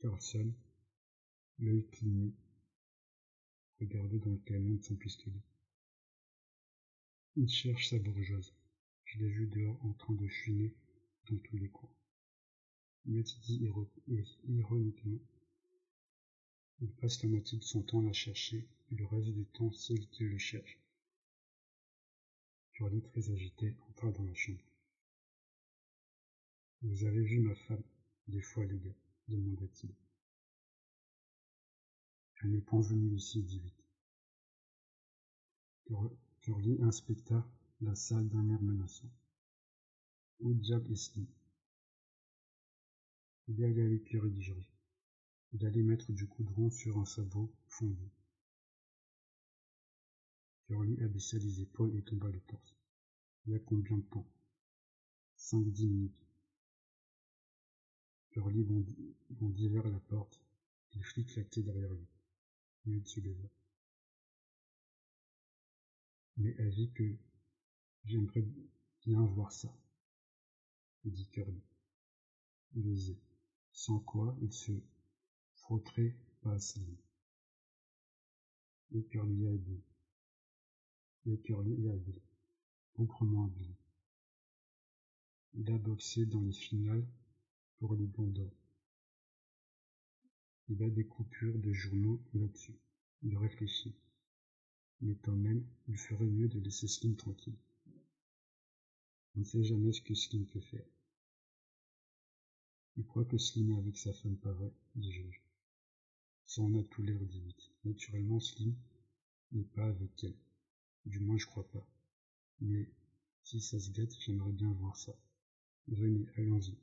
Carlson, l'œil cligné, regardait dans le canon de son pistolet. Il cherche sa bourgeoise. Je l'ai vu dehors en train de chiner dans tous les coins. Matt dit ironiquement. Il passe la moitié de son temps à la chercher, et le reste du temps celle qui le cherche. Curly, très agité, entra dans la chambre. Vous avez vu ma femme, des fois, les gars demanda-t-il. Elle n'est pas venue ici, dit vite. Curly inspecta la salle d'un air menaçant. Où diable est Slim Il est allé à l'écurie, dit. Il allait mettre du goudron sur un sabot fondu. Curly abaissa les épaules et tomba le torse. Il y a combien de temps Cinq-dix minutes. Curly bondit, vers la porte. Les flics claquaient derrière lui. Il se leva. Mais elle que j'aimerais bien voir ça, dit Curly. Il sans quoi il se frotterait pas Slim. Et Curly a dit. Et Curly a dit. Proprement habile. Il a boxé dans les finales pour les Blondes Il a des coupures de journaux là-dessus. Il réfléchit. Mais quand même, il ferait mieux de laisser Slim tranquille. On ne sait jamais ce que Slim peut faire. Il croit que Slim est avec sa femme, vrai, dit Georges. Ça en a tout l'air, dit vite. Naturellement, Slim n'est pas avec elle. Du moins, je crois pas. Mais si ça se gâte, j'aimerais bien voir ça. Venez, allons-y.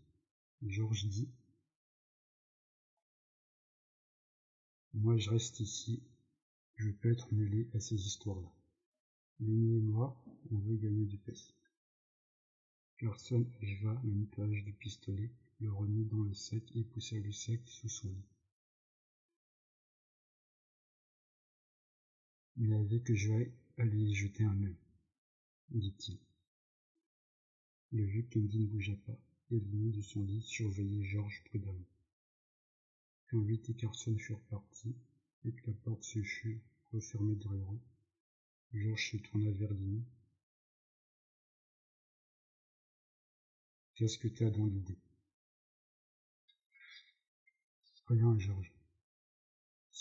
Georges dit. Moi, je reste ici. Je peux être mêlé à ces histoires-là. Lenny et moi, on veut gagner du pèse. Personne acheva le nettoyage du pistolet, le remit dans le sac et poussa le sac sous son lit. Il avait que je vais aller y jeter un œil, dit-il. Le vieux Candy ne bougea pas, et Lenny de son lit surveillait Georges prudemment. Quand huit et Carson furent partis, et que la porte se fut refermée derrière eux, Georges se tourna vers Lenny Qu'est-ce que tu as dans l'idée? Rien, Georges.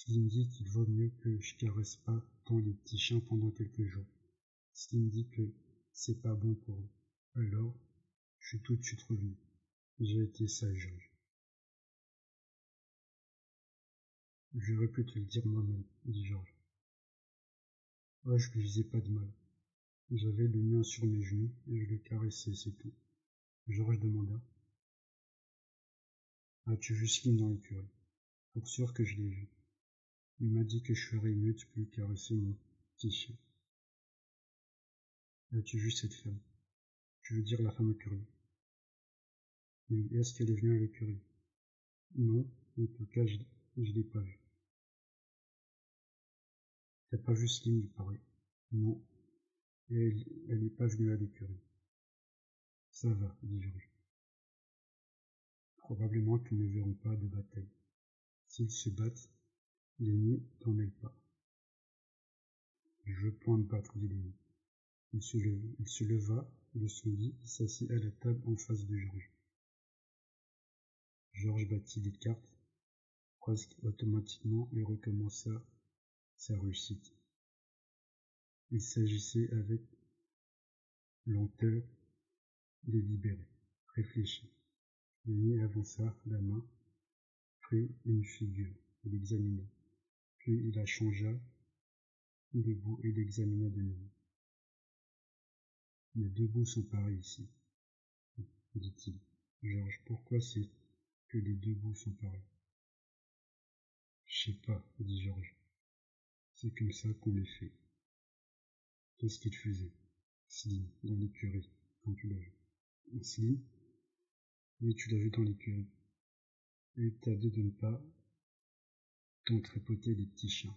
Slim dit qu'il vaut mieux que je caresse pas tant les petits chiens pendant quelques jours. Slim dit que c'est pas bon pour eux. Alors, je suis tout de suite revenu. J'ai été sage, Georges. J'aurais pu te le dire moi-même, dit Georges. Ouais, je lui faisais pas de mal. J'avais le mien sur mes genoux et je le caressais, c'est tout. Georges demanda. As-tu vu Slim dans l'écurie? Pour sûr que je l'ai vu. Il m'a dit que je ferais mieux de plus caresser mon petit chien. As-tu vu cette femme? Je veux dire la femme écurie. Oui, est-ce qu'elle est venue à l'écurie Non, en tout cas, je, je l'ai pas vue. T'as pas vu Slim, il paraît. Non, elle, elle n'est pas venue à l'écurie. Ça va, dit Georges. Probablement qu'ils ne verront pas de bataille. S'ils se battent, l'ennemi n'en mêle pas. Je veux point me battre, dit l'ennemi. Il se, leva, il se leva de son lit et s'assit à la table en face de Georges. Georges battit les cartes presque automatiquement et recommença sa réussite. Il s'agissait avec lenteur délibérée, réfléchie. L'ennemi avança la main, prit une figure l'examina. Puis il la changea debout et l'examina de nouveau. Les deux bouts sont pareils ici, dit-il. Georges, pourquoi c'est que les deux bouts sont pareils? Je sais pas, dit Georges. C'est comme ça qu'on les fait. Qu'est-ce qu'il faisait? Slim, dans l'écurie, quand tu l'as vu. Slim? Oui, tu l'as vu dans l'écurie. Et t'as dit de ne pas t'en trépoter les petits chiens.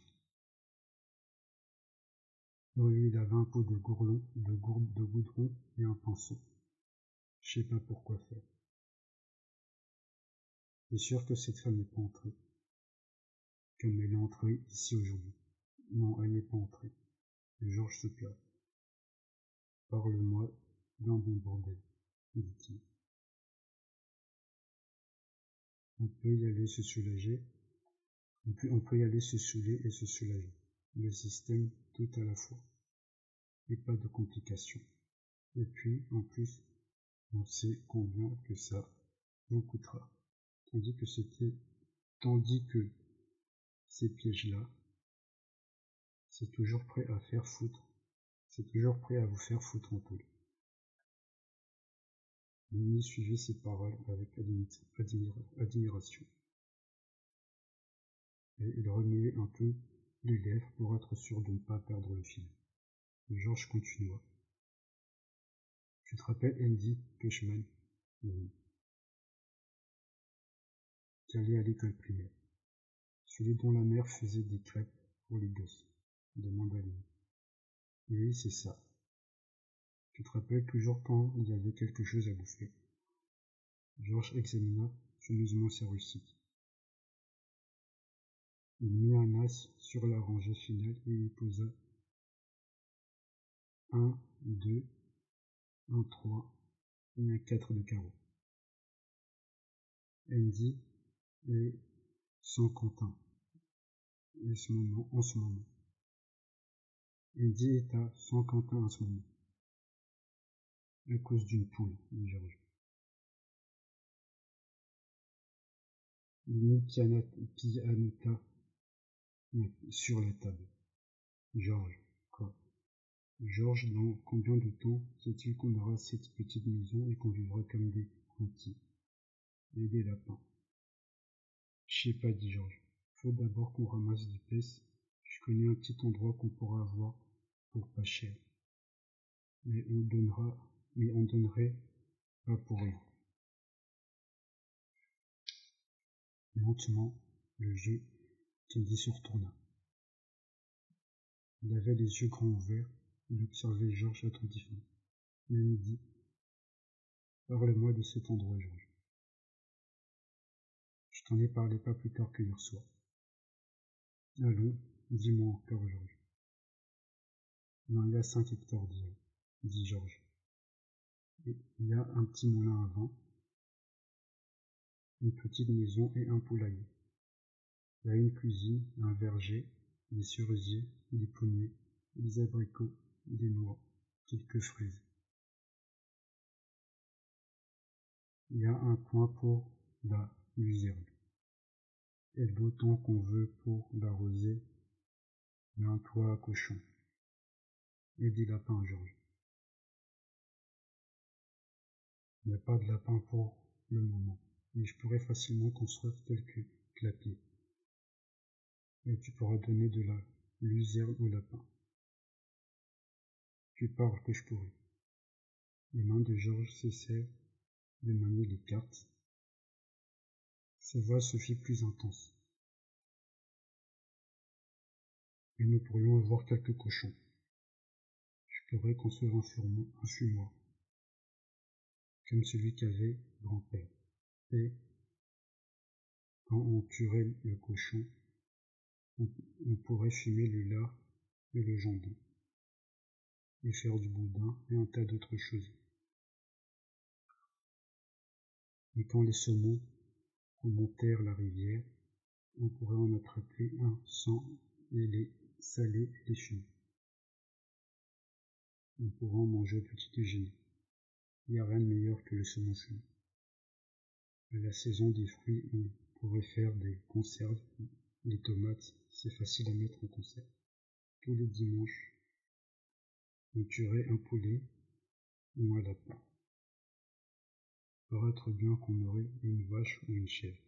Il avait un pot de gourlon, de gourde de goudron et un pinceau. Je sais pas pourquoi faire. C'est sûr que cette femme n'est pas entrée. Comme elle est entrée ici aujourd'hui. Non, elle n'est pas entrée. Georges soupira. Parle-moi d'un bon bordel, dit-il. On peut y aller se soulager, on peut, y aller se saouler et se soulager. Le système tout à la fois. Et pas de complications. Et puis, en plus, on sait combien que ça vous coûtera. Tandis que c'était, tandis que ces pièges-là, c'est toujours prêt à faire foutre. C'est toujours prêt à vous faire foutre en tout. Mimi suivait ses paroles avec admiration. Et il remuait un peu les lèvres pour être sûr de ne pas perdre le fil. Georges continua. Tu te rappelles Andy Cushman Oui. Qui allait à l'école primaire. Celui dont la mère faisait des crêpes pour les gosses demanda Lily. Oui, c'est ça. Tu te rappelles toujours quand il y avait quelque chose à bouffer? Georges examina soigneusement sa réussite. Il mit un as sur la rangée finale et y posa un, deux, un trois et un quatre de carreau. Andy et sans Quentin. Et ce moment, en ce moment. Andy est à Saint-Quentin en ce moment. À cause d'une poule, dit Georges. Il mit pianota sur la table. Georges, quoi? Georges, dans combien de temps sait-il qu'on aura cette petite maison et qu'on vivra comme des rentiers et des lapins Je sais pas, dit Georges. Faut d'abord qu'on ramasse du pèse. Je connais un petit endroit qu'on pourra avoir pour pas cher. Mais on donnera, mais on donnerait pas pour rien. Lentement, le jeu Teddy se retourna. Il avait les yeux grands ouverts, il observait Georges attentivement. Il dit Parle-moi de cet endroit, Georges. Je t'en ai parlé pas plus tard que hier soir. Allons, dis-moi encore, Georges. Il y a cinq hectares, dit Georges. il y a un petit moulin à vent, une petite maison et un poulailler. Il y a une cuisine, un verger, des cerisiers, des pommiers, des abricots, des noix, quelques fraises. Il y a un coin pour la luzerne. Et temps qu'on veut pour l'arroser. Il y a un toit à cochon. Et des lapins, Georges. Il n'y a pas de lapin pour le moment, mais je pourrais facilement construire quelques clapiers. Et tu pourras donner de la luzerne au lapin. Tu parles que je pourrais. Les mains de Georges cessèrent de manier les cartes. Sa voix se fit plus intense. Et nous pourrions avoir quelques cochons. Je pourrais construire un, un fumoir, comme celui qu'avait grand-père. Et quand on tuerait le cochon, on, pourrait fumer le lard et le jambon et faire du boudin et un tas d'autres choses. Et quand les saumons remontèrent la rivière, on pourrait en attraper un sans et les saler et les fumer. On pourrait en manger au petit déjeuner. Il n'y a rien de meilleur que le saumon fumé. À la saison des fruits, on pourrait faire des conserves. Les tomates, c'est facile à mettre en conserve. Tous les dimanches, on tuerait un poulet ou un lapin. Paraître bien qu'on aurait une vache ou une chèvre.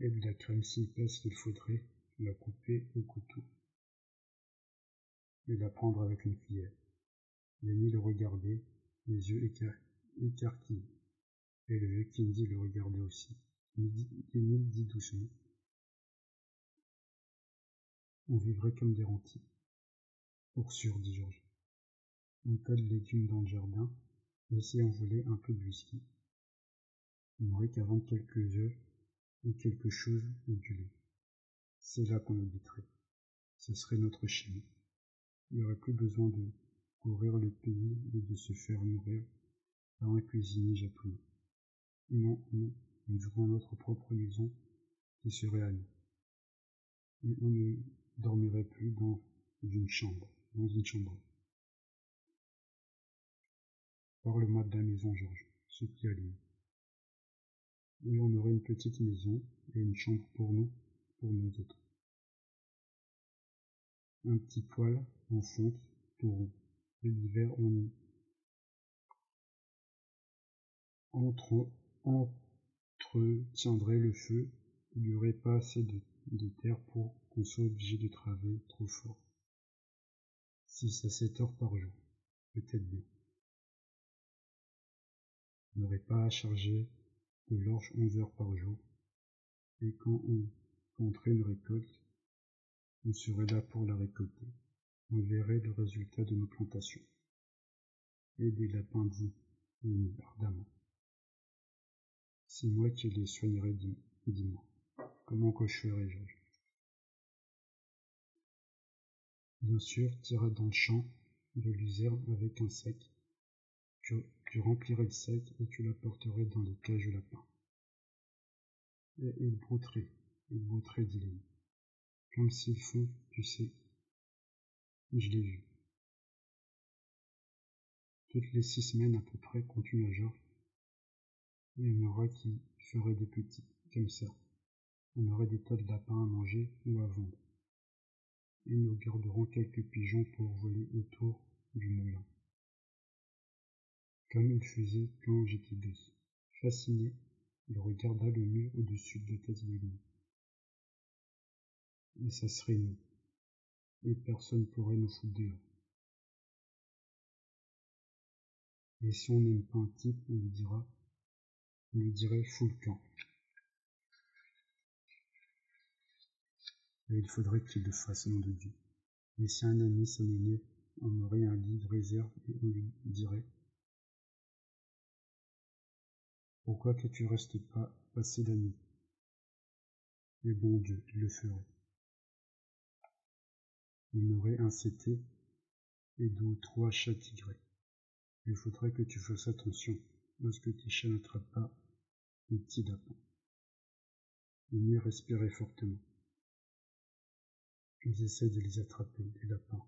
Et de la crème si épaisse qu'il faudrait la couper au couteau. Et la prendre avec une cuillère. Lenny le regardait, les yeux écarquillés. Et le vieux Kindy le regardait aussi. Lenny dit doucement. On vivrait comme des rentiers. Pour sûr, dit Georges. Un tas de légumes dans le jardin, et si on un peu de whisky. On n'aurait qu'à vendre quelques œufs et quelque chose et du lait. C'est là qu'on habiterait. Ce serait notre chaîne. Il n'y aurait plus besoin de courir le pays et de se faire nourrir par un cuisinier japonais. Non, non, nous aurions notre propre maison qui serait à nous. Et on dormirait plus dans une chambre dans une chambre. Parle-moi de la maison, Georges, ce qui allume. Et on aurait une petite maison et une chambre pour nous, pour nous autres. Un petit poêle en fonte pour Et l'hiver, on entre, entretiendrait le feu. Il n'y aurait pas assez de, de terre pour qu'on soit obligé de travailler trop fort. 6 à 7 heures par jour, peut-être bien. On n'aurait pas à charger de l'orge 11 heures par jour, et quand on compterait une récolte, on serait là pour la récolter. On verrait le résultat de nos plantations. Et des lapins dit ardemment. C'est moi qui les soignerai, dis-moi. Comment que Bien sûr, t'iras dans le champ de luzerne avec un sac. Tu, remplirais le sac et tu l'apporterais dans les cages de lapin. Et il brouterait, il brouterait, dit Comme s'ils font, tu sais. Je l'ai vu. Toutes les six semaines à peu près, continua Georges. Il y en aura qui feraient des petits, comme ça. On aurait des tas de lapins à manger ou à vendre et nous garderons quelques pigeons pour voler autour du moulin. Comme il faisait quand j'étais gosse. Fasciné, il regarda le mur au-dessus de la tête de lui. Et ça serait nous. Et personne pourrait nous foutre dehors. Et si on n'aime pas un type, on lui dira, on lui dirait fou le camp. Et il faudrait qu'il le fasse, nom de Dieu. Mais si un ami s'amenait, on aurait un lit de réserve et on lui dirait Pourquoi que tu restes pas passer la nuit? Et bon Dieu, il le ferait. On aurait un CT et deux ou trois chats. Il faudrait que tu fasses attention lorsque tes chats n'attrapent pas les petits lapins. Il respirait fortement. Ils essaient de les attraper, les lapins.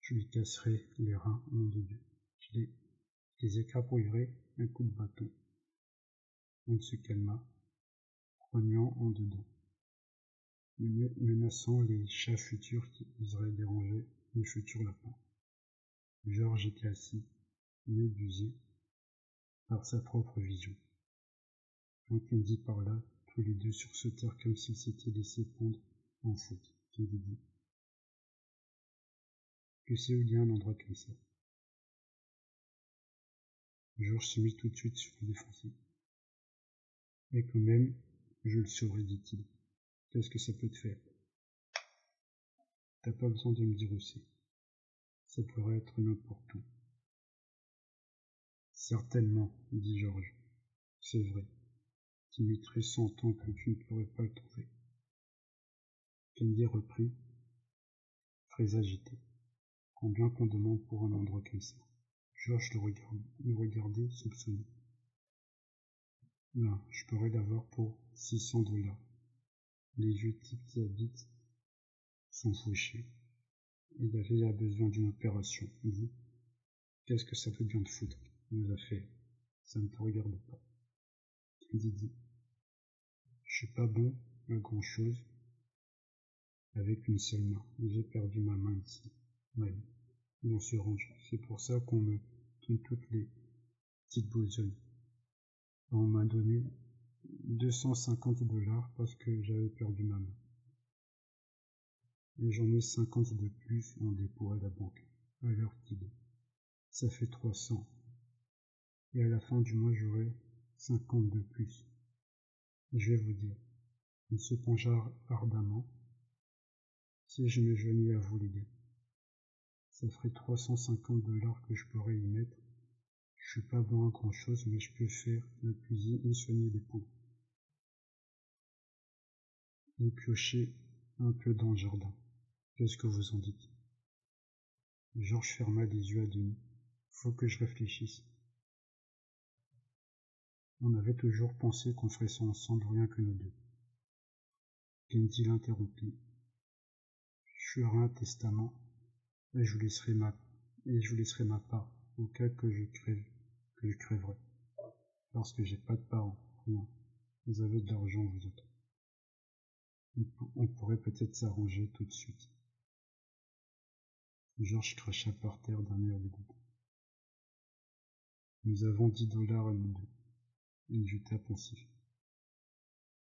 Je lui casserai les reins, de Dieu. Je les, écrapouillerai un coup de bâton. On se calma, grognant en dedans, menaçant les chats futurs qui oseraient déranger les futurs lapins. Georges était assis, médusé par sa propre vision. Quand il dit par là, tous les deux terre comme s'ils s'étaient laissés pondre en faute. Dit Que c'est où il y a un endroit comme ça Georges se mit tout de suite sur le défensif. Et quand même, je le saurai, dit-il. Qu'est-ce que ça peut te faire? T'as pas besoin de me dire aussi. Ça pourrait être n'importe où. Certainement, dit Georges. C'est vrai. Tu cent ans que tu ne pourrais pas le trouver. Reprit, très agité. Combien qu'on demande pour un endroit comme ça? Georges le, le regardait soupçonneux. Là, je pourrais l'avoir pour six cents dollars. Les vieux types qui habitent sont fauchés. Il avait besoin d'une opération. Vous, qu'est-ce que ça peut bien te foutre, nos affaires Ça ne te regarde pas. Kennedy dit. Je suis pas bon à grand chose avec une seule main. J'ai perdu ma main ici. Oui, on se. C'est pour ça qu'on me donne toutes les petites besognes. On m'a donné 250 dollars parce que j'avais perdu ma main et j'en ai cinquante de plus en dépôt à la banque, l'heure qu'il est. Ça fait trois cents. Et à la fin du mois, j'aurai cinquante de plus. je vais vous dire, il se pencha ardemment. Si je me joignais à vous, les gars, ça ferait trois cent cinquante dollars que je pourrais y mettre. Je suis pas bon à grand chose, mais je peux faire la cuisine et soigner les poules. Et piocher un peu dans le jardin. Qu'est-ce que vous en dites? Georges ferma les yeux à demi. Faut que je réfléchisse. On avait toujours pensé qu'on ferait ça ensemble, rien que nous deux. Kenty l'interrompit. Je ferai un testament et je vous laisserai ma et je vous laisserai ma part au cas que je crève que je crèverai. Parce que j'ai pas de parents. Vous avez de l'argent vous autres. On pourrait peut-être s'arranger tout de suite. Georges cracha par terre d'un air dégoûté. Nous avons dix dollars à nous deux. Il jeta pensif.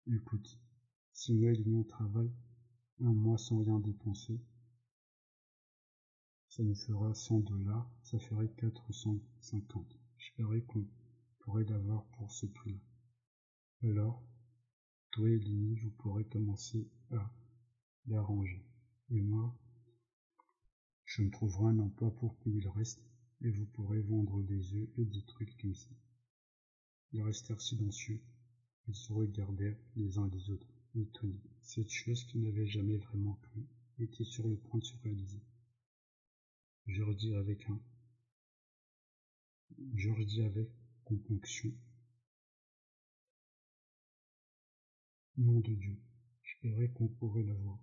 Écoute, si Noël et travail, un mois sans rien dépenser, ça nous fera cent dollars, ça ferait quatre cent cinquante. J'espérais qu'on pourrait l'avoir pour ce prix-là. Alors, toi et Lini, vous pourrez commencer à l'arranger. Et moi, je me trouverai un emploi pour payer le reste, et vous pourrez vendre des œufs et des trucs comme ça. Ils restèrent silencieux. Ils se regardèrent les uns les autres, Cette chose qu'ils n'avaient jamais vraiment cru était sur le point de se réaliser. Je redis avec un. Je redis avec compunction. Nom de Dieu, j'espérais qu'on pourrait l'avoir.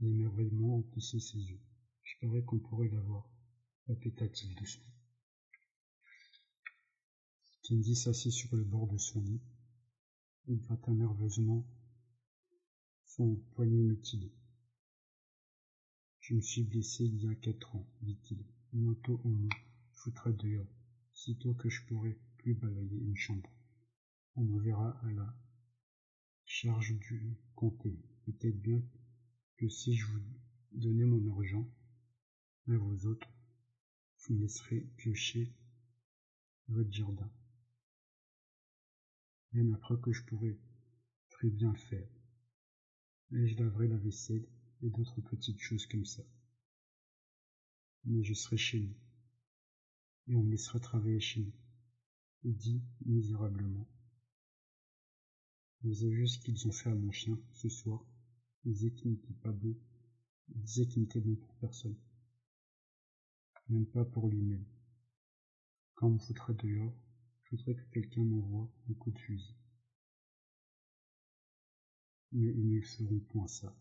L'émerveillement emplissait ses yeux. J'espérais qu'on pourrait l'avoir, répéta-t-il doucement. Kendi s'assit sur le bord de son lit. Il gratta nerveusement son poignet mutilé. Je me suis blessé il y a quatre ans, dit-il. Bientôt on me foutra dehors, sitôt que je pourrai plus balayer une chambre. On me verra à la charge du comté. Peut-être bien que si je vous donnais mon argent à vous autres, vous me laisserez piocher votre jardin. Même après que je pourrais très bien le faire. Et je laverai la vaisselle et d'autres petites choses comme ça. Mais je serai chez nous. Et on me laissera travailler chez nous. Il dit misérablement. Vous avez vu ce qu'ils ont fait à mon chien ce soir? Il disait qu'il n'était pas bon. Il disait qu'il n'était bon pour personne. Même pas pour lui-même. Quand on me foutrait dehors, voudrais que quelqu'un m'envoie un coup de fusil. Mais ils ne feront point ça.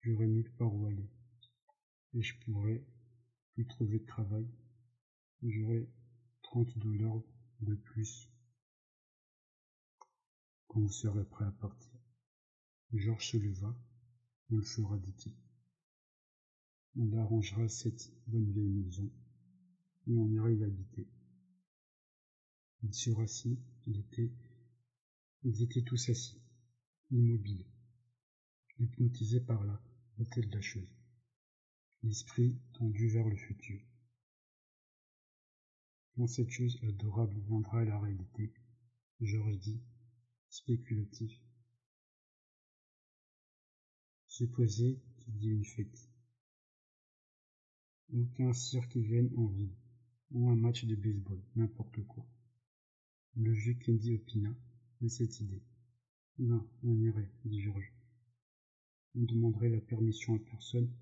J'aurais nulle part où aller. Et je pourrais plus trouver de travail. J'aurais trente dollars de plus quand vous serez prêt à partir. Georges se leva. On le fera, dit-il. On arrangera cette bonne vieille maison et on ira y habiter. Il se rassit, il était, ils étaient tous assis, immobiles, hypnotisés par la beauté de la chose, l'esprit tendu vers le futur. Quand cette chose adorable viendra à la réalité, Georges dit, spéculatif, supposer qu'il y ait une fête, ou qu'un cirque vienne en ville, ou un match de baseball, n'importe quoi. Le vieux Kennedy opina de cette idée. Non, on irait, dit Georges. On demanderait la permission à personne,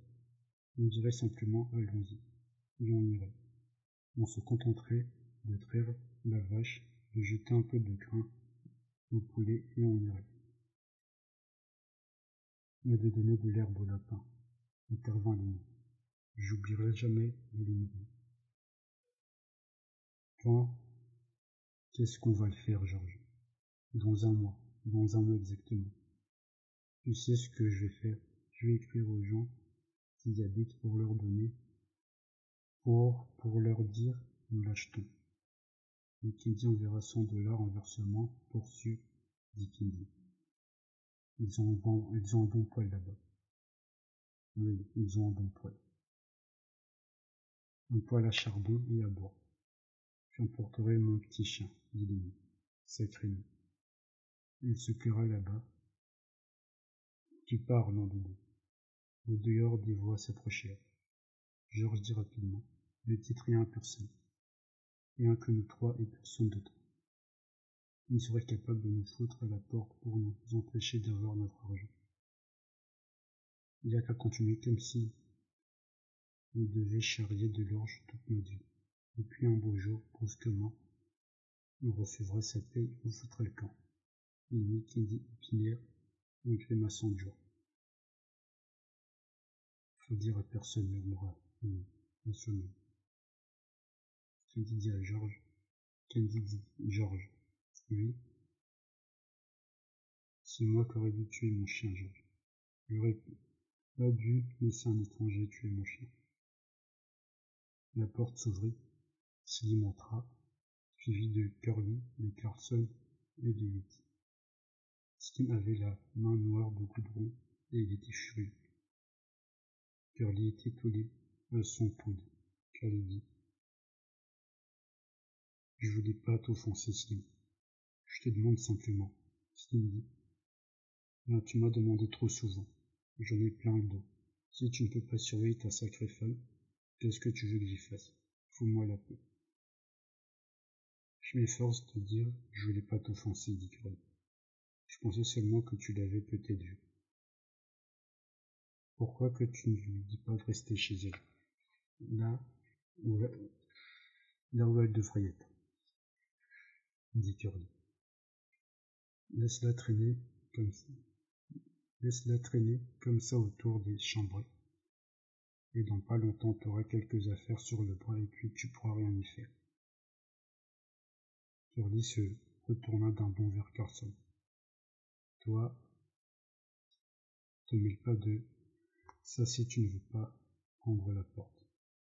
on dirait simplement allons-y, et on irait. On se contenterait de traire la vache, de jeter un peu de grain au poulet et on irait. Mais de donner de l'herbe au lapin, intervint Léon. J'oublierai jamais de les nourrir. Quand Qu'est-ce qu'on va le faire, Georges? Dans un mois, dans un mois exactement. Tu sais ce que je vais faire? Je vais écrire aux gens qui habitent pour leur donner, pour, pour leur dire, nous l'achetons. Et Kindi enverra 100 dollars en versement pour sûr, dit Kindi. Ils ont, bon, ils ont un bon poil là-bas. Oui, ils ont un bon poil. Un poil à charbon et à bois. J'emporterai mon petit chien, dit Léon. Sacré nous. Il se plaira là-bas. Tu pars, de Au dehors, des voix s'approchèrent. Georges dit rapidement. Ne dites rien à personne. Rien que nous trois et personne d'autre. Il serait capable de nous foutre à la porte pour nous empêcher d'avoir notre argent. Il n'y a qu'à continuer comme si on devait charrier de l'orge toute notre vie. Et puis un beau jour, brusquement, on recevra sa paye ou foutra le camp. Il qui dit épinaire, un grimaçant de joie. Faut dire à personne, murmura assommé. Candy dit à Georges. Candy dit Georges. Oui. C'est moi qui aurais dû tuer mon chien, Georges. J'aurais pas dû laisser un étranger tuer mon chien. La porte s'ouvrit s'y montra, suivi de Curly, de Carson et de Whit. Slim avait la main noire de goudron et il était furieux. Curly était collé à son coude. Curly dit Je voulais pas t'offenser, Slim. Je te demande simplement. Slim dit ah, Tu m'as demandé trop souvent. J'en ai plein le dos. Si tu ne peux pas surveiller ta sacrée femme, qu'est-ce que tu veux que j'y fasse? Fous-moi la paix. Je m'efforce de dire, je voulais pas t'offenser, dit Curly. Je pensais seulement que tu l'avais peut-être vu. Pourquoi que tu ne lui dis pas de rester chez elle? Là où, là où elle devrait être, dit Curly. Laisse-la traîner comme ça. Laisse-la traîner comme ça autour des chambres. Et dans pas longtemps, tu auras quelques affaires sur le bras et puis tu pourras rien y faire. Curly se retourna d'un bond vers Carson. Toi, te mêle pas de ça si tu ne veux pas prendre la porte.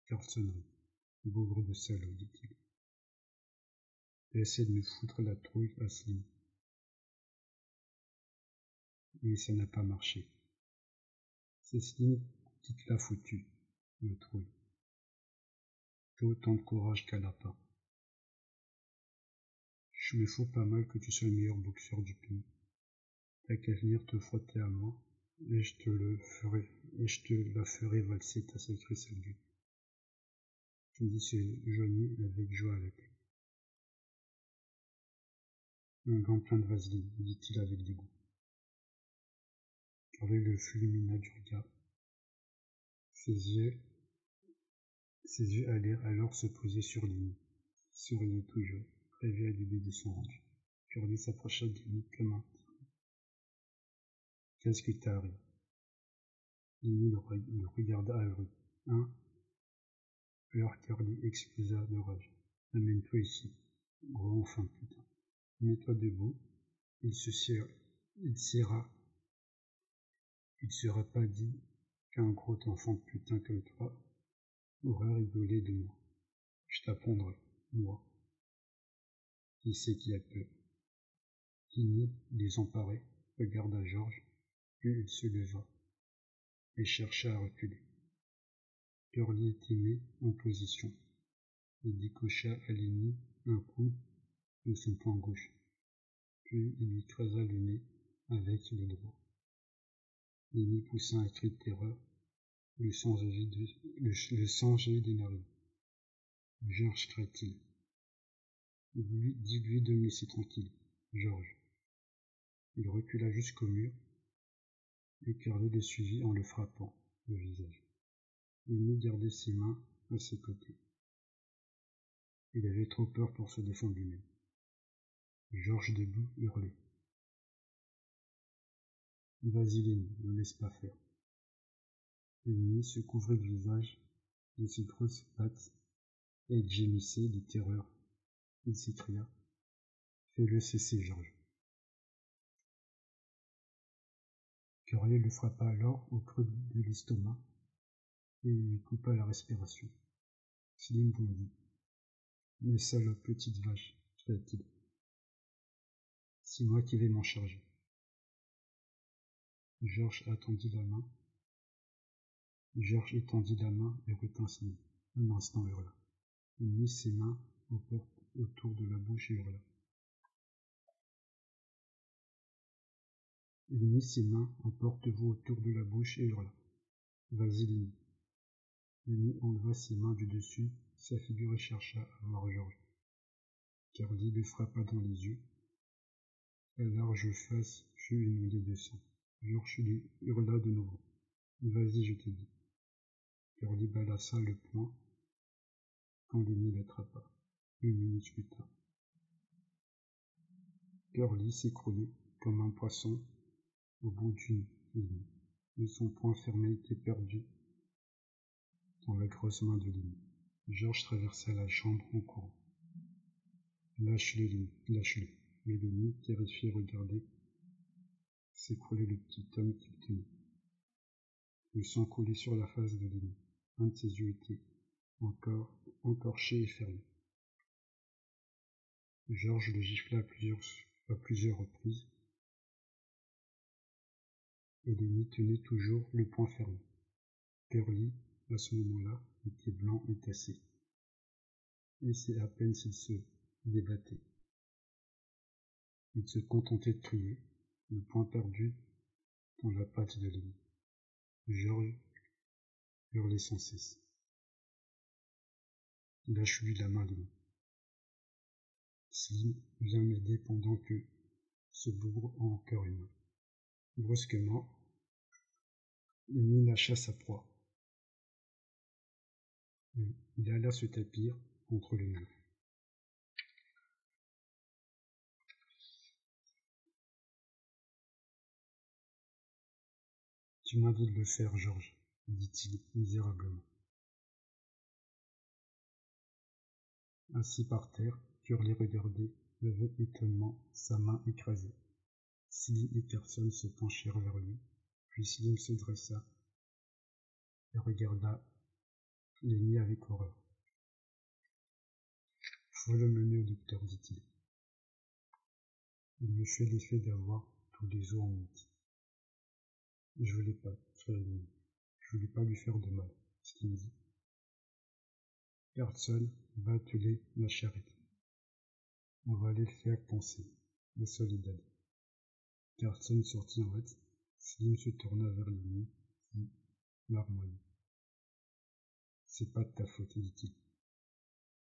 Carson rit. Bougre de salaud, dit-il. Essaie de me foutre la trouille à Slim. Mais ça n'a pas marché. C'est Slim qui te l'a foutu, le trouille. T'as autant de courage qu'à lapin. Je me fous pas mal que tu sois le meilleur boxeur du pays. T'as qu'à venir te frotter à moi, et je te le ferai, et je te la ferai valser ta sacrée salgue. dis se joignit avec joie à la tête. Un gant plein de vaseline, dit-il avec dégoût. Carré le fulmina du regard. Ses yeux, ses yeux allèrent alors se poser sur lui, souriait toujours à l'idée de son range. Curly s'approcha de lui comme un Qu'est-ce que t'arrive Il le regarda rue. Hein? Alors Curly explosa de rage. Amène-toi ici, gros enfant de putain. Mets-toi debout. Il se serra. Il serra. Il sera pas dit qu'un gros enfant de putain comme toi aurait rigolé de moi. Je t'apprendrai, moi. Qui c'est qui a peur Tini, désemparé, regarda Georges, puis il se leva et chercha à reculer. Curly était mis en position. Il décocha à Lenny un coup de son poing gauche, puis il lui creusa le nez avec le droit. Lenny poussa un cri de terreur, le sang jaillit des narines. Georges cria-t-il. Dis-lui de me laisser tranquille, Georges. Il recula jusqu'au mur, et Curly le suivit en le frappant le visage. Il gardait ses mains à ses côtés. Il avait trop peur pour se défendre lui-même. Georges debout hurlait. Vas-y, ne laisse pas faire. Lenny se couvrait le visage de ses grosses pattes et gémissait de terreur. Il s'écria. Fais-le cesser, Georges. Curieux le frappa alors au creux de l'estomac et lui coupa la respiration. Slim bondit. Mais salope petite vache, cria-t-il. C'est moi qui vais m'en charger. Georges attendit la main. Georges étendit la main et retint Slim. Un instant hurla. Il mit ses mains autour de la bouche et hurla. Il mit ses mains en porte-vous autour de la bouche et hurla. Vas-y, Lenny. Lenny enleva ses mains du dessus, sa figure et chercha à voir Georges. Carly le frappa dans les yeux. La large face fut inondée de sang. Georges lui hurla de nouveau. Vas-y, je te dis. Curly balassa le poing quand Lenny l'attrapa. Une minute plus tard. Curly s'écroulait comme un poisson au bout d'une ligne, et son poing fermé était perdu dans la grosse main de Lynn. Georges traversa la chambre en courant. Lâche-le, Lynn, lâche-le. Mais Lynn, terrifié, regardait s'écrouler le petit homme qu'il tenait. Le sang coulait sur la face de Lynn. Un de ses yeux était encore entorché et fermé. Georges le gifla à plusieurs, à plusieurs reprises et Lenny tenait toujours le poing fermé. Curly, à ce moment-là, était blanc et cassé. Et c'est à peine s'il se débattait. Il se contentait de crier, le poing perdu dans la patte de Lenny. Georges hurlait sans cesse. Lâche-lui la main, Lenny. Slim vient m'aider pendant que ce bougre a encore une main. Brusquement, Lenny lâcha sa proie. Il alla se tapir contre les murs. Tu m'as dit de le faire, Georges, dit-il misérablement. Assis par terre, Curly regardait avec étonnement sa main écrasée. Slim et personne se penchèrent vers lui, puis Slim se dressa et regarda Lenny avec horreur. Faut le mener au docteur, dit-il. Il me fait l'effet d'avoir tous les os en mythe. Je voulais pas, Lenny. Je voulais pas lui faire de mal, Slim dit. Carlson va atteler la charrette. On va aller le faire penser, le solide Carlson sortit en hâte. Slim se tourna vers lui, qui marmoilla. C'est pas de ta faute, dit-il.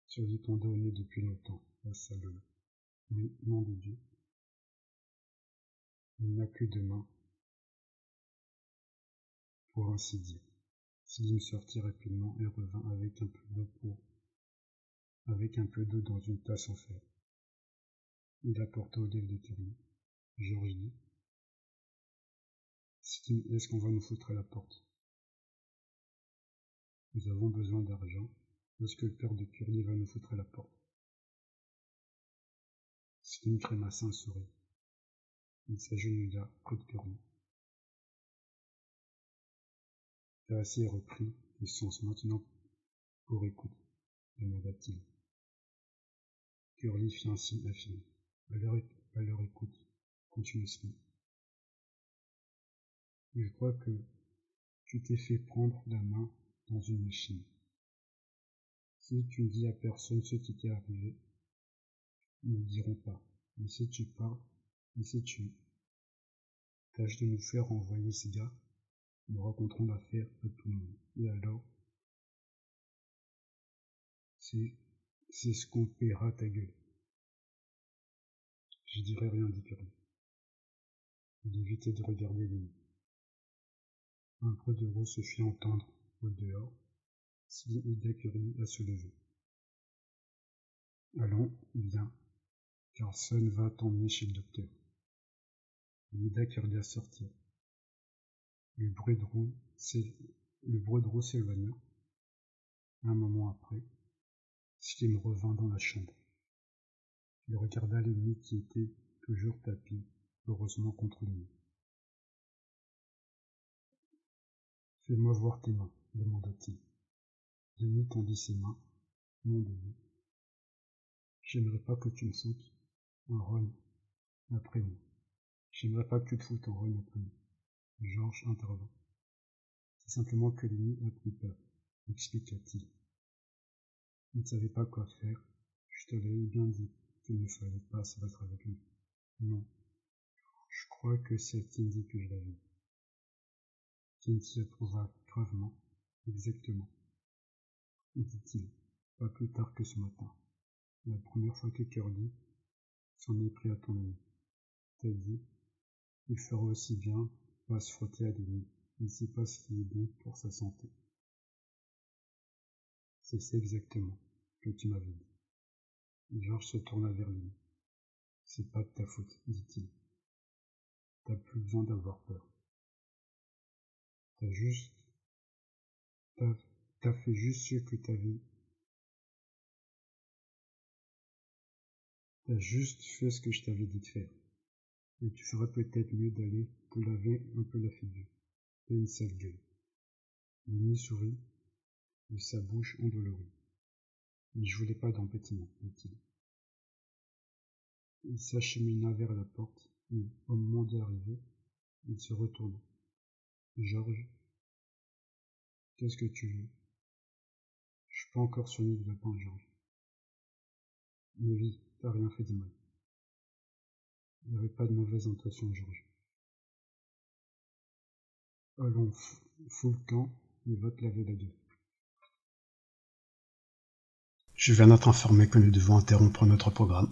Tu as condamné depuis longtemps, la salope. Mais, nom de Dieu. Il n'a que deux mains. Pour ainsi dire. Slim sortit rapidement et revint avec un peu d'eau pour, avec un peu d'eau dans une tasse en fer. Il apporta au lèvres de Curly. Georges dit. Est-ce qu'on va nous foutre à la porte? Nous avons besoin d'argent. Est-ce que le père de Curly va nous foutre à la porte? Slim crémassa un sourire. Il s'agenouilla près de Curly. Terrassier reprit le sens maintenant pour écoute, demanda-t-il. Curly fit un signe affirmé. À leur, à leur écoute, continua Smith. Je crois que tu t'es fait prendre la main dans une machine. Si tu ne dis à personne ce qui t'est arrivé, ils ne diront pas. Mais si tu parles, mais si tu tâches de nous faire envoyer ces gars, nous raconterons l'affaire à tout le monde. Et alors, c'est ce qu'on paiera ta gueule. Je dirai rien, dit Curly. Il évitait de regarder les Un bruit de roue se fit entendre au dehors, si Ida Curly à se lever. Allons, bien. Carson va t'emmener chez le docteur. Ida Curly à sortir. Le bruit de roue s'éloigna. Un moment après, Slim revint dans la chambre. Il regarda l'ennemi qui était toujours tapis, heureusement contre lui. Fais-moi voir tes mains, demanda-t-il. Denis tendit ses mains. Non, Denis. J'aimerais pas que tu me foutes en run après moi. J'aimerais pas que tu te foutes en run après moi. Georges intervint. C'est simplement que Denis a pris peur, expliqua-t-il. Il ne savait pas quoi faire. Je te l'avais bien dit qu'il ne fallait pas se battre avec lui. Non. Je crois que c'est Cindy que je l'avais dit. Cindy approuva gravement. Exactement dit-il, pas plus tard que ce matin. La première fois que Curly s'en est pris à ton ami. T'as dit, il fera aussi bien pas se frotter à nuits. Il sait pas ce qui est bon pour sa santé. C'est exactement que tu m'avais dit. Georges se tourna vers lui. C'est pas de ta faute, dit-il. T'as plus besoin d'avoir peur. T'as juste, T'as fait juste ce que t'avais. T'as juste fait ce que je t'avais dit de faire. Et tu ferais peut-être mieux d'aller te laver un peu la figure. T'as une sale gueule. Mimi sourit, de sa bouche endolorie. Mais je voulais pas d'embêtement, dit-il. Il s'achemina vers la porte, et, au moment d'y arriver, il se retourna. Georges, qu'est-ce que tu veux je suis pas encore l'île de lapin, Georges. Mais oui, t'as rien fait de mal. Il n'y avait pas de mauvaise intention, Georges. Allons, fous le camp et va te laver la gueule. Je viens d'être informé que nous devons interrompre notre programme.